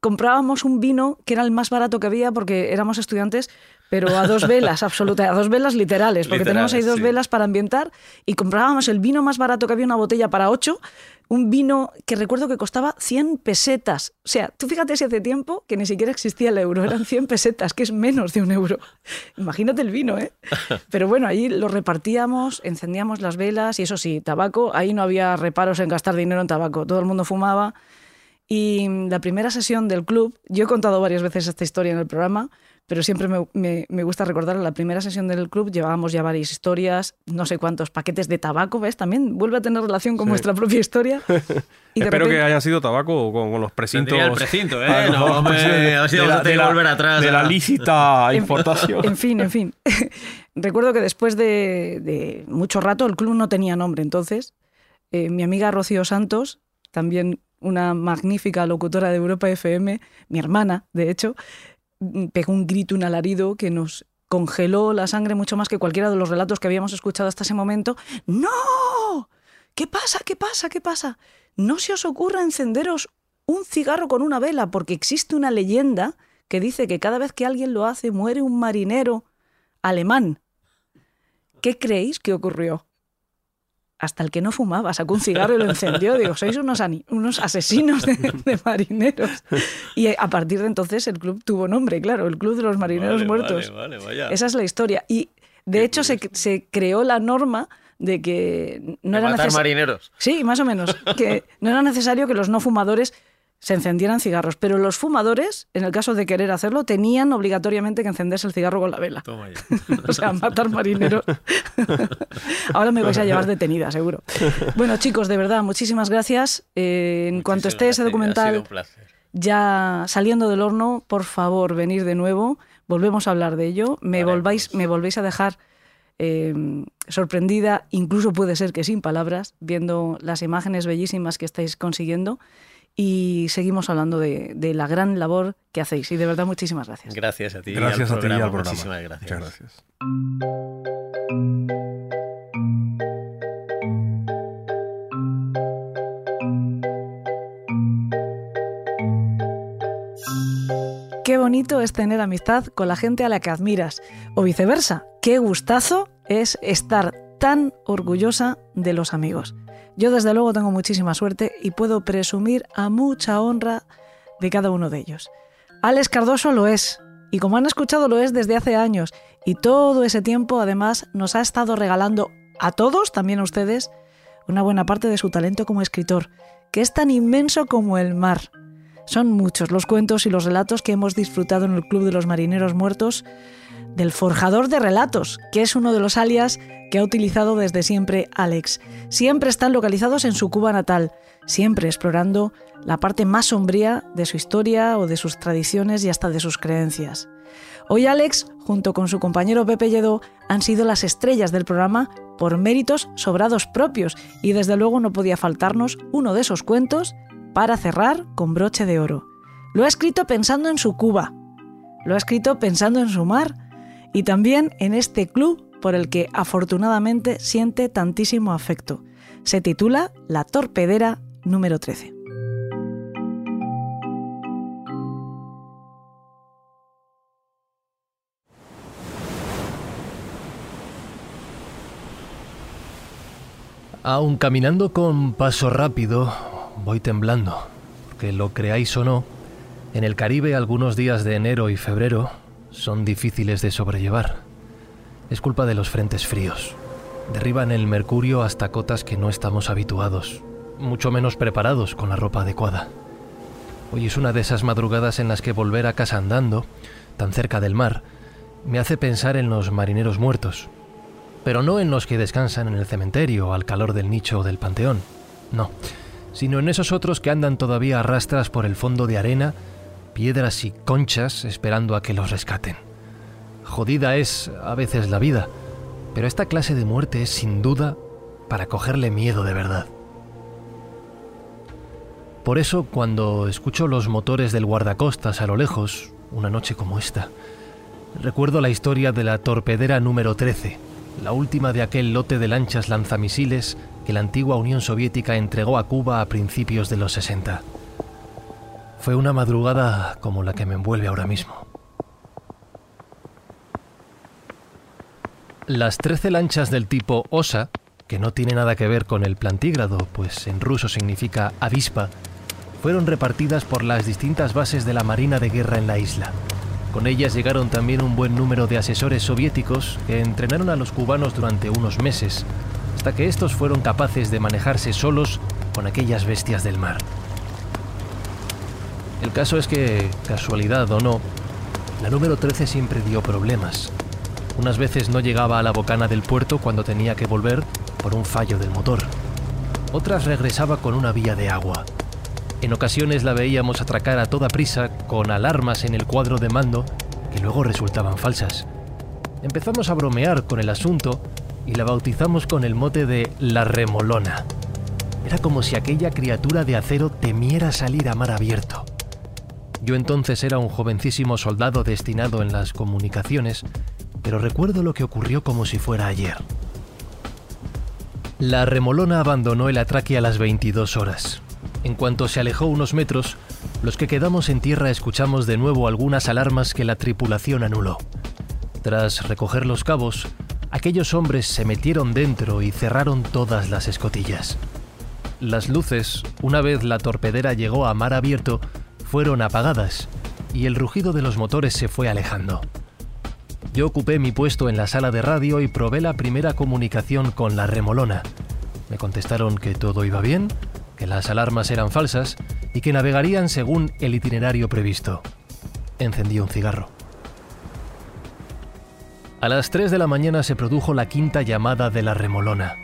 comprábamos un vino que era el más barato que había porque éramos estudiantes, pero a dos velas, absoluta, a dos velas literales, porque tenemos ahí dos sí. velas para ambientar y comprábamos el vino más barato que había, una botella para ocho, un vino que recuerdo que costaba 100 pesetas. O sea, tú fíjate si hace tiempo que ni siquiera existía el euro, eran 100 pesetas, que es menos de un euro. Imagínate el vino, ¿eh? Pero bueno, ahí lo repartíamos, encendíamos las velas y eso sí, tabaco, ahí no había reparos en gastar dinero en tabaco, todo el mundo fumaba. Y la primera sesión del club, yo he contado varias veces esta historia en el programa, pero siempre me, me- me gusta recordar, la primera sesión del club llevábamos ya varias historias, no sé cuántos paquetes de tabaco, ¿ves? También vuelve a tener relación con Sí. vuestra propia historia. Y Espero que repente- hayan sido tabaco con, con los precintos. Tendría el precinto, ¿eh? Ah, No, los hombre, ver si de la- de que la- volver atrás, De la ah. lícita importación. En fin, en fin. Recuerdo que después de, de mucho rato el club no tenía nombre. Entonces, eh, mi amiga Rocío Santos, también una magnífica locutora de Europa FM, mi hermana, de hecho, pegó un grito, un alarido que nos congeló la sangre mucho más que cualquiera de los relatos que habíamos escuchado hasta ese momento. ¡No! ¿Qué pasa? ¿Qué pasa? ¿Qué pasa? No se os ocurra encenderos un cigarro con una vela, porque existe una leyenda que dice que cada vez que alguien lo hace muere un marinero alemán. ¿Qué creéis que ocurrió? Hasta el que no fumaba sacó un cigarro y lo encendió. Digo, sois unos, unos asesinos de, de marineros. Y a partir de entonces el club tuvo nombre, claro, el Club de los Marineros Vale, Muertos. Vale, vale, vaya. Esa es la historia. Y de Qué hecho se, se creó la norma de que no De era necesario. marineros. Sí, más o menos. Que no era necesario que los no fumadores se encendieran cigarros, pero los fumadores, en el caso de querer hacerlo, tenían obligatoriamente que encenderse el cigarro con la vela. Toma ya. O sea, matar marineros. Ahora me vais a llevar detenida, seguro. Bueno, chicos, de verdad, muchísimas gracias. Eh, en cuanto esté ese gracias, documental ya saliendo del horno, por favor, venir de nuevo. Volvemos a hablar de ello. Me, volváis, me volvéis a dejar eh, sorprendida, incluso puede ser que sin palabras, viendo las imágenes bellísimas que estáis consiguiendo. Y seguimos hablando de, de la gran labor que hacéis. Y de verdad, muchísimas gracias. Gracias a ti. Gracias al a ti y al programa. Muchísimas gracias. Muchas gracias. Qué bonito es tener amistad con la gente a la que admiras. O viceversa, qué gustazo es estar tan orgullosa de los amigos. Yo desde luego tengo muchísima suerte y puedo presumir a mucha honra de cada uno de ellos. Alex Cardoso lo es, y como han escuchado lo es desde hace años, y todo ese tiempo además nos ha estado regalando a todos, también a ustedes, una buena parte de su talento como escritor, que es tan inmenso como el mar. Son muchos los cuentos y los relatos que hemos disfrutado en el Club de los Marineros Muertos del Forjador de Relatos, que es uno de los alias que ha utilizado desde siempre Alex. Siempre están localizados en su Cuba natal, siempre explorando la parte más sombría de su historia o de sus tradiciones y hasta de sus creencias. Hoy Alex, junto con su compañero Pepe Lledó, han sido las estrellas del programa por méritos sobrados propios y desde luego no podía faltarnos uno de esos cuentos para cerrar con broche de oro. Lo ha escrito pensando en su Cuba, lo ha escrito pensando en su mar y también en este club por el que afortunadamente siente tantísimo afecto. Se titula La Torpedera número 13. Aun caminando con paso rápido, voy temblando, porque lo creáis o no, en el Caribe algunos días de enero y febrero son difíciles de sobrellevar. Es culpa de los frentes fríos. Derriban el mercurio hasta cotas que no estamos habituados, mucho menos preparados con la ropa adecuada. Hoy es una de esas madrugadas en las que volver a casa andando, tan cerca del mar, me hace pensar en los marineros muertos, pero no en los que descansan en el cementerio al calor del nicho o del panteón, no, sino en esos otros que andan todavía a rastras por el fondo de arena, piedras y conchas esperando a que los rescaten. Jodida es a veces la vida, pero esta clase de muerte es sin duda para cogerle miedo de verdad. Por eso, cuando escucho los motores del guardacostas a lo lejos, una noche como esta, recuerdo la historia de la torpedera número 13, la última de aquel lote de lanchas lanzamisiles que la antigua Unión Soviética entregó a Cuba a principios de los 60. Fue una madrugada como la que me envuelve ahora mismo. Las 13 lanchas del tipo Osa, que no tiene nada que ver con el plantígrado, pues en ruso significa avispa, fueron repartidas por las distintas bases de la Marina de Guerra en la isla. Con ellas llegaron también un buen número de asesores soviéticos que entrenaron a los cubanos durante unos meses, hasta que estos fueron capaces de manejarse solos con aquellas bestias del mar. El caso es que, casualidad o no, la número 13 siempre dio problemas. Unas veces no llegaba a la bocana del puerto cuando tenía que volver por un fallo del motor. Otras regresaba con una vía de agua. En ocasiones la veíamos atracar a toda prisa con alarmas en el cuadro de mando que luego resultaban falsas. Empezamos a bromear con el asunto y la bautizamos con el mote de la remolona. Era como si aquella criatura de acero temiera salir a mar abierto. Yo entonces era un jovencísimo soldado destinado en las comunicaciones, pero recuerdo lo que ocurrió como si fuera ayer. La remolona abandonó el atraque a las 22 horas. En cuanto se alejó unos metros, los que quedamos en tierra escuchamos de nuevo algunas alarmas que la tripulación anuló. Tras recoger los cabos, aquellos hombres se metieron dentro y cerraron todas las escotillas. Las luces, una vez la torpedera llegó a mar abierto, fueron apagadas y el rugido de los motores se fue alejando. Yo ocupé mi puesto en la sala de radio y probé la primera comunicación con la remolona. Me contestaron que todo iba bien, que las alarmas eran falsas y que navegarían según el itinerario previsto. Encendí un cigarro. A las 3 de la mañana se produjo la quinta llamada de la remolona.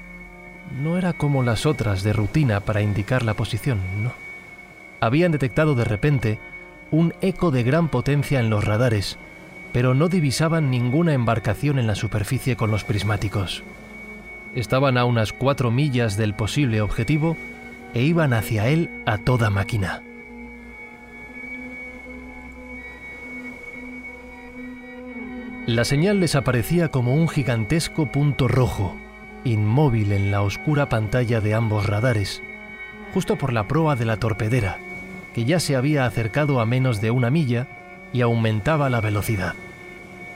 No era como las otras de rutina para indicar la posición, no. Habían detectado de repente un eco de gran potencia en los radares, pero no divisaban ninguna embarcación en la superficie con los prismáticos. Estaban a unas cuatro millas del posible objetivo e iban hacia él a toda máquina. La señal desaparecía como un gigantesco punto rojo, inmóvil en la oscura pantalla de ambos radares, justo por la proa de la torpedera, que ya se había acercado a menos de una milla y aumentaba la velocidad.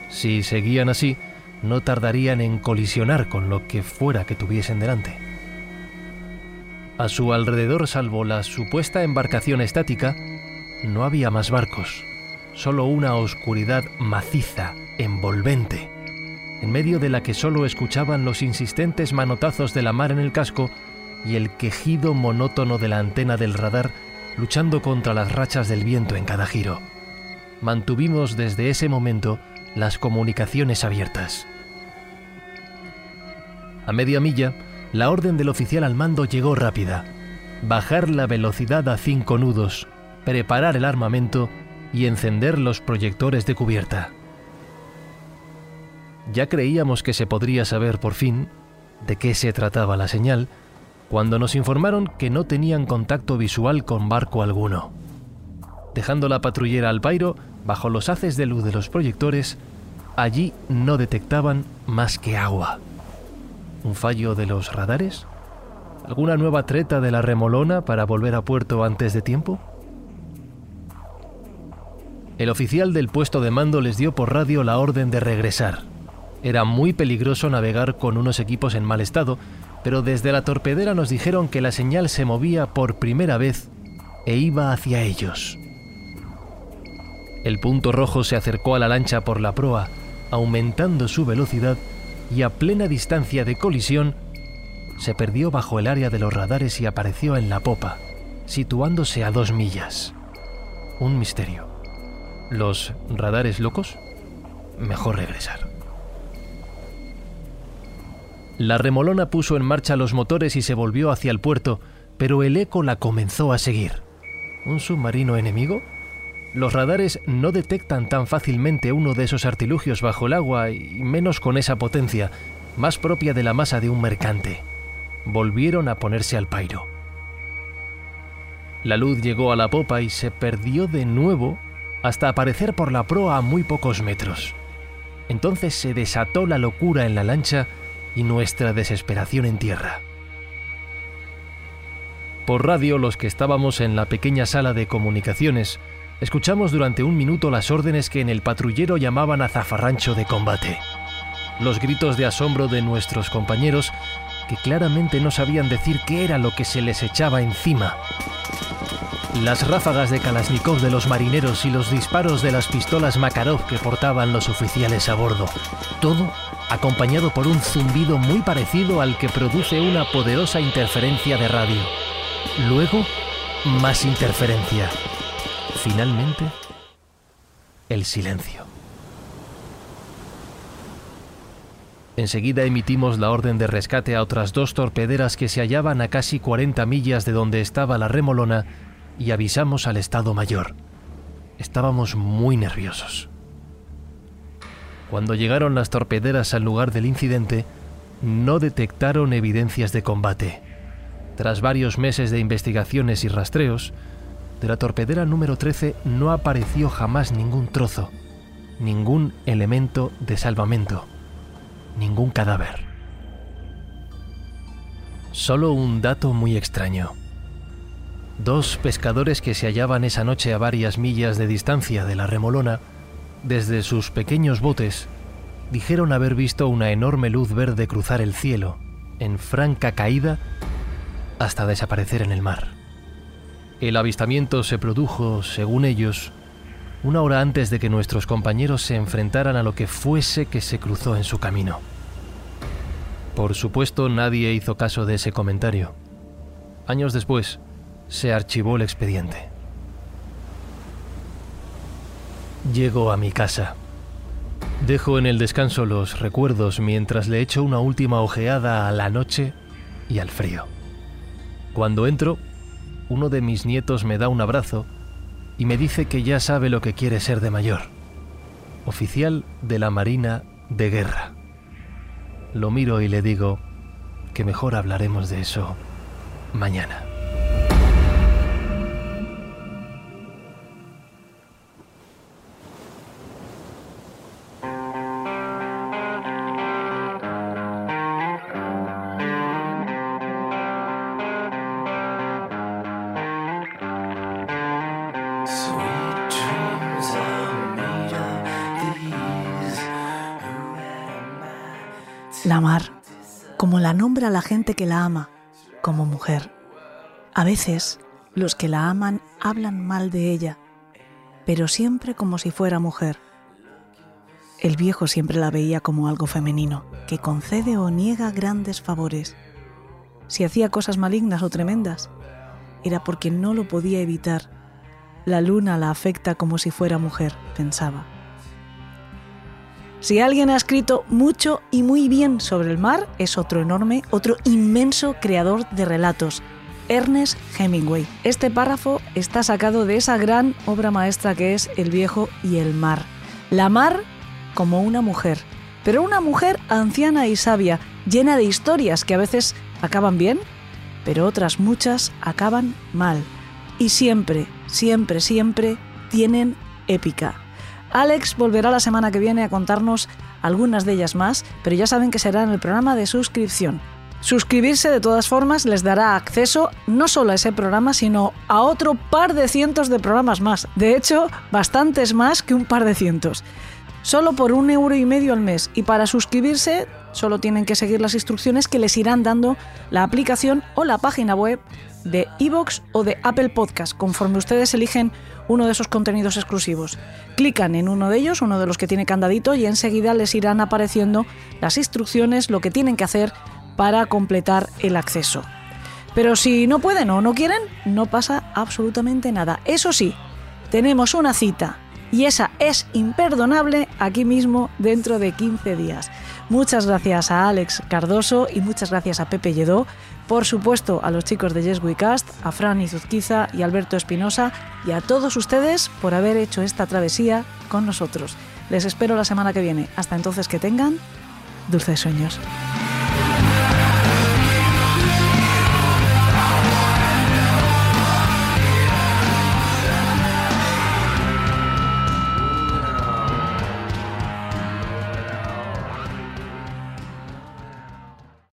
Si seguían así, no tardarían en colisionar con lo que fuera que tuviesen delante. A su alrededor, salvo la supuesta embarcación estática, no había más barcos, solo una oscuridad maciza, envolvente, en medio de la que solo escuchaban los insistentes manotazos de la mar en el casco y el quejido monótono de la antena del radar luchando contra las rachas del viento en cada giro. Mantuvimos desde ese momento las comunicaciones abiertas. A media milla, la orden del oficial al mando llegó rápida. Bajar la velocidad a cinco nudos, preparar el armamento y encender los proyectores de cubierta. Ya creíamos que se podría saber por fin de qué se trataba la señal, cuando nos informaron que no tenían contacto visual con barco alguno. Dejando la patrullera al pairo, bajo los haces de luz de los proyectores, allí no detectaban más que agua. ¿Un fallo de los radares? ¿Alguna nueva treta de la remolona para volver a puerto antes de tiempo? El oficial del puesto de mando les dio por radio la orden de regresar. Era muy peligroso navegar con unos equipos en mal estado, pero desde la torpedera nos dijeron que la señal se movía por primera vez e iba hacia ellos. El punto rojo se acercó a la lancha por la proa, aumentando su velocidad y a plena distancia de colisión, se perdió bajo el área de los radares y apareció en la popa, situándose a dos millas. Un misterio. ¿Los radares locos? Mejor regresar. La remolona puso en marcha los motores y se volvió hacia el puerto, pero el eco la comenzó a seguir. ¿Un submarino enemigo? Los radares no detectan tan fácilmente uno de esos artilugios bajo el agua y menos con esa potencia, más propia de la masa de un mercante. Volvieron a ponerse al pairo. La luz llegó a la popa y se perdió de nuevo hasta aparecer por la proa a muy pocos metros. Entonces se desató la locura en la lancha y nuestra desesperación en tierra. Por radio, los que estábamos en la pequeña sala de comunicaciones, escuchamos durante un minuto las órdenes que en el patrullero llamaban a zafarrancho de combate. Los gritos de asombro de nuestros compañeros, que claramente no sabían decir qué era lo que se les echaba encima. Las ráfagas de Kalashnikov de los marineros y los disparos de las pistolas Makarov que portaban los oficiales a bordo. Todo acompañado por un zumbido muy parecido al que produce una poderosa interferencia de radio. Luego, más interferencia. Finalmente, el silencio. Enseguida emitimos la orden de rescate a otras dos torpederas que se hallaban a casi 40 millas de donde estaba la remolona y avisamos al Estado Mayor. Estábamos muy nerviosos. Cuando llegaron las torpederas al lugar del incidente, no detectaron evidencias de combate. Tras varios meses de investigaciones y rastreos, de la torpedera número 13 no apareció jamás ningún trozo, ningún elemento de salvamento, ningún cadáver. Solo un dato muy extraño. Dos pescadores que se hallaban esa noche a varias millas de distancia de la remolona desde sus pequeños botes, dijeron haber visto una enorme luz verde cruzar el cielo, en franca caída, hasta desaparecer en el mar. El avistamiento se produjo, según ellos, una hora antes de que nuestros compañeros se enfrentaran a lo que fuese que se cruzó en su camino. Por supuesto, nadie hizo caso de ese comentario. Años después, se archivó el expediente. Llego a mi casa. Dejo en el descanso los recuerdos mientras le echo una última ojeada a la noche y al frío. Cuando entro, uno de mis nietos me da un abrazo y me dice que ya sabe lo que quiere ser de mayor. Oficial de la Marina de Guerra. Lo miro y le digo que mejor hablaremos de eso mañana. La mar, como la nombra la gente que la ama, como mujer. A veces, los que la aman hablan mal de ella, pero siempre como si fuera mujer. El viejo siempre la veía como algo femenino, que concede o niega grandes favores. Si hacía cosas malignas o tremendas, era porque no lo podía evitar. La luna la afecta como si fuera mujer, pensaba. Si alguien ha escrito mucho y muy bien sobre el mar, es otro enorme, otro inmenso creador de relatos, Ernest Hemingway. Este párrafo está sacado de esa gran obra maestra que es El viejo y el mar. La mar como una mujer, pero una mujer anciana y sabia, llena de historias que a veces acaban bien, pero otras muchas acaban mal. Y siempre, siempre, siempre tienen épica. Alex volverá la semana que viene a contarnos algunas de ellas más, pero ya saben que será en el programa de suscripción. Suscribirse de todas formas les dará acceso no solo a ese programa, sino a otro par de cientos de programas más. De hecho, bastantes más que un par de cientos. solo por un euro y medio al mes. Y para suscribirse solo tienen que seguir las instrucciones que les irán dando la aplicación o la página web de iVoox o de Apple Podcast, conforme ustedes eligen uno de esos contenidos exclusivos. Clican en uno de ellos, uno de los que tiene candadito, y enseguida les irán apareciendo las instrucciones, lo que tienen que hacer para completar el acceso. Pero si no pueden o no quieren, no pasa absolutamente nada. Eso sí, tenemos una cita y esa es imperdonable aquí mismo dentro de 15 días. Muchas gracias a Alex Cardoso y muchas gracias a Pepe Lledó, por supuesto a los chicos de Yes We Cast, a Fran Izuzquiza y Alberto Espinosa y a todos ustedes por haber hecho esta travesía con nosotros. Les espero la semana que viene. Hasta entonces que tengan dulces sueños.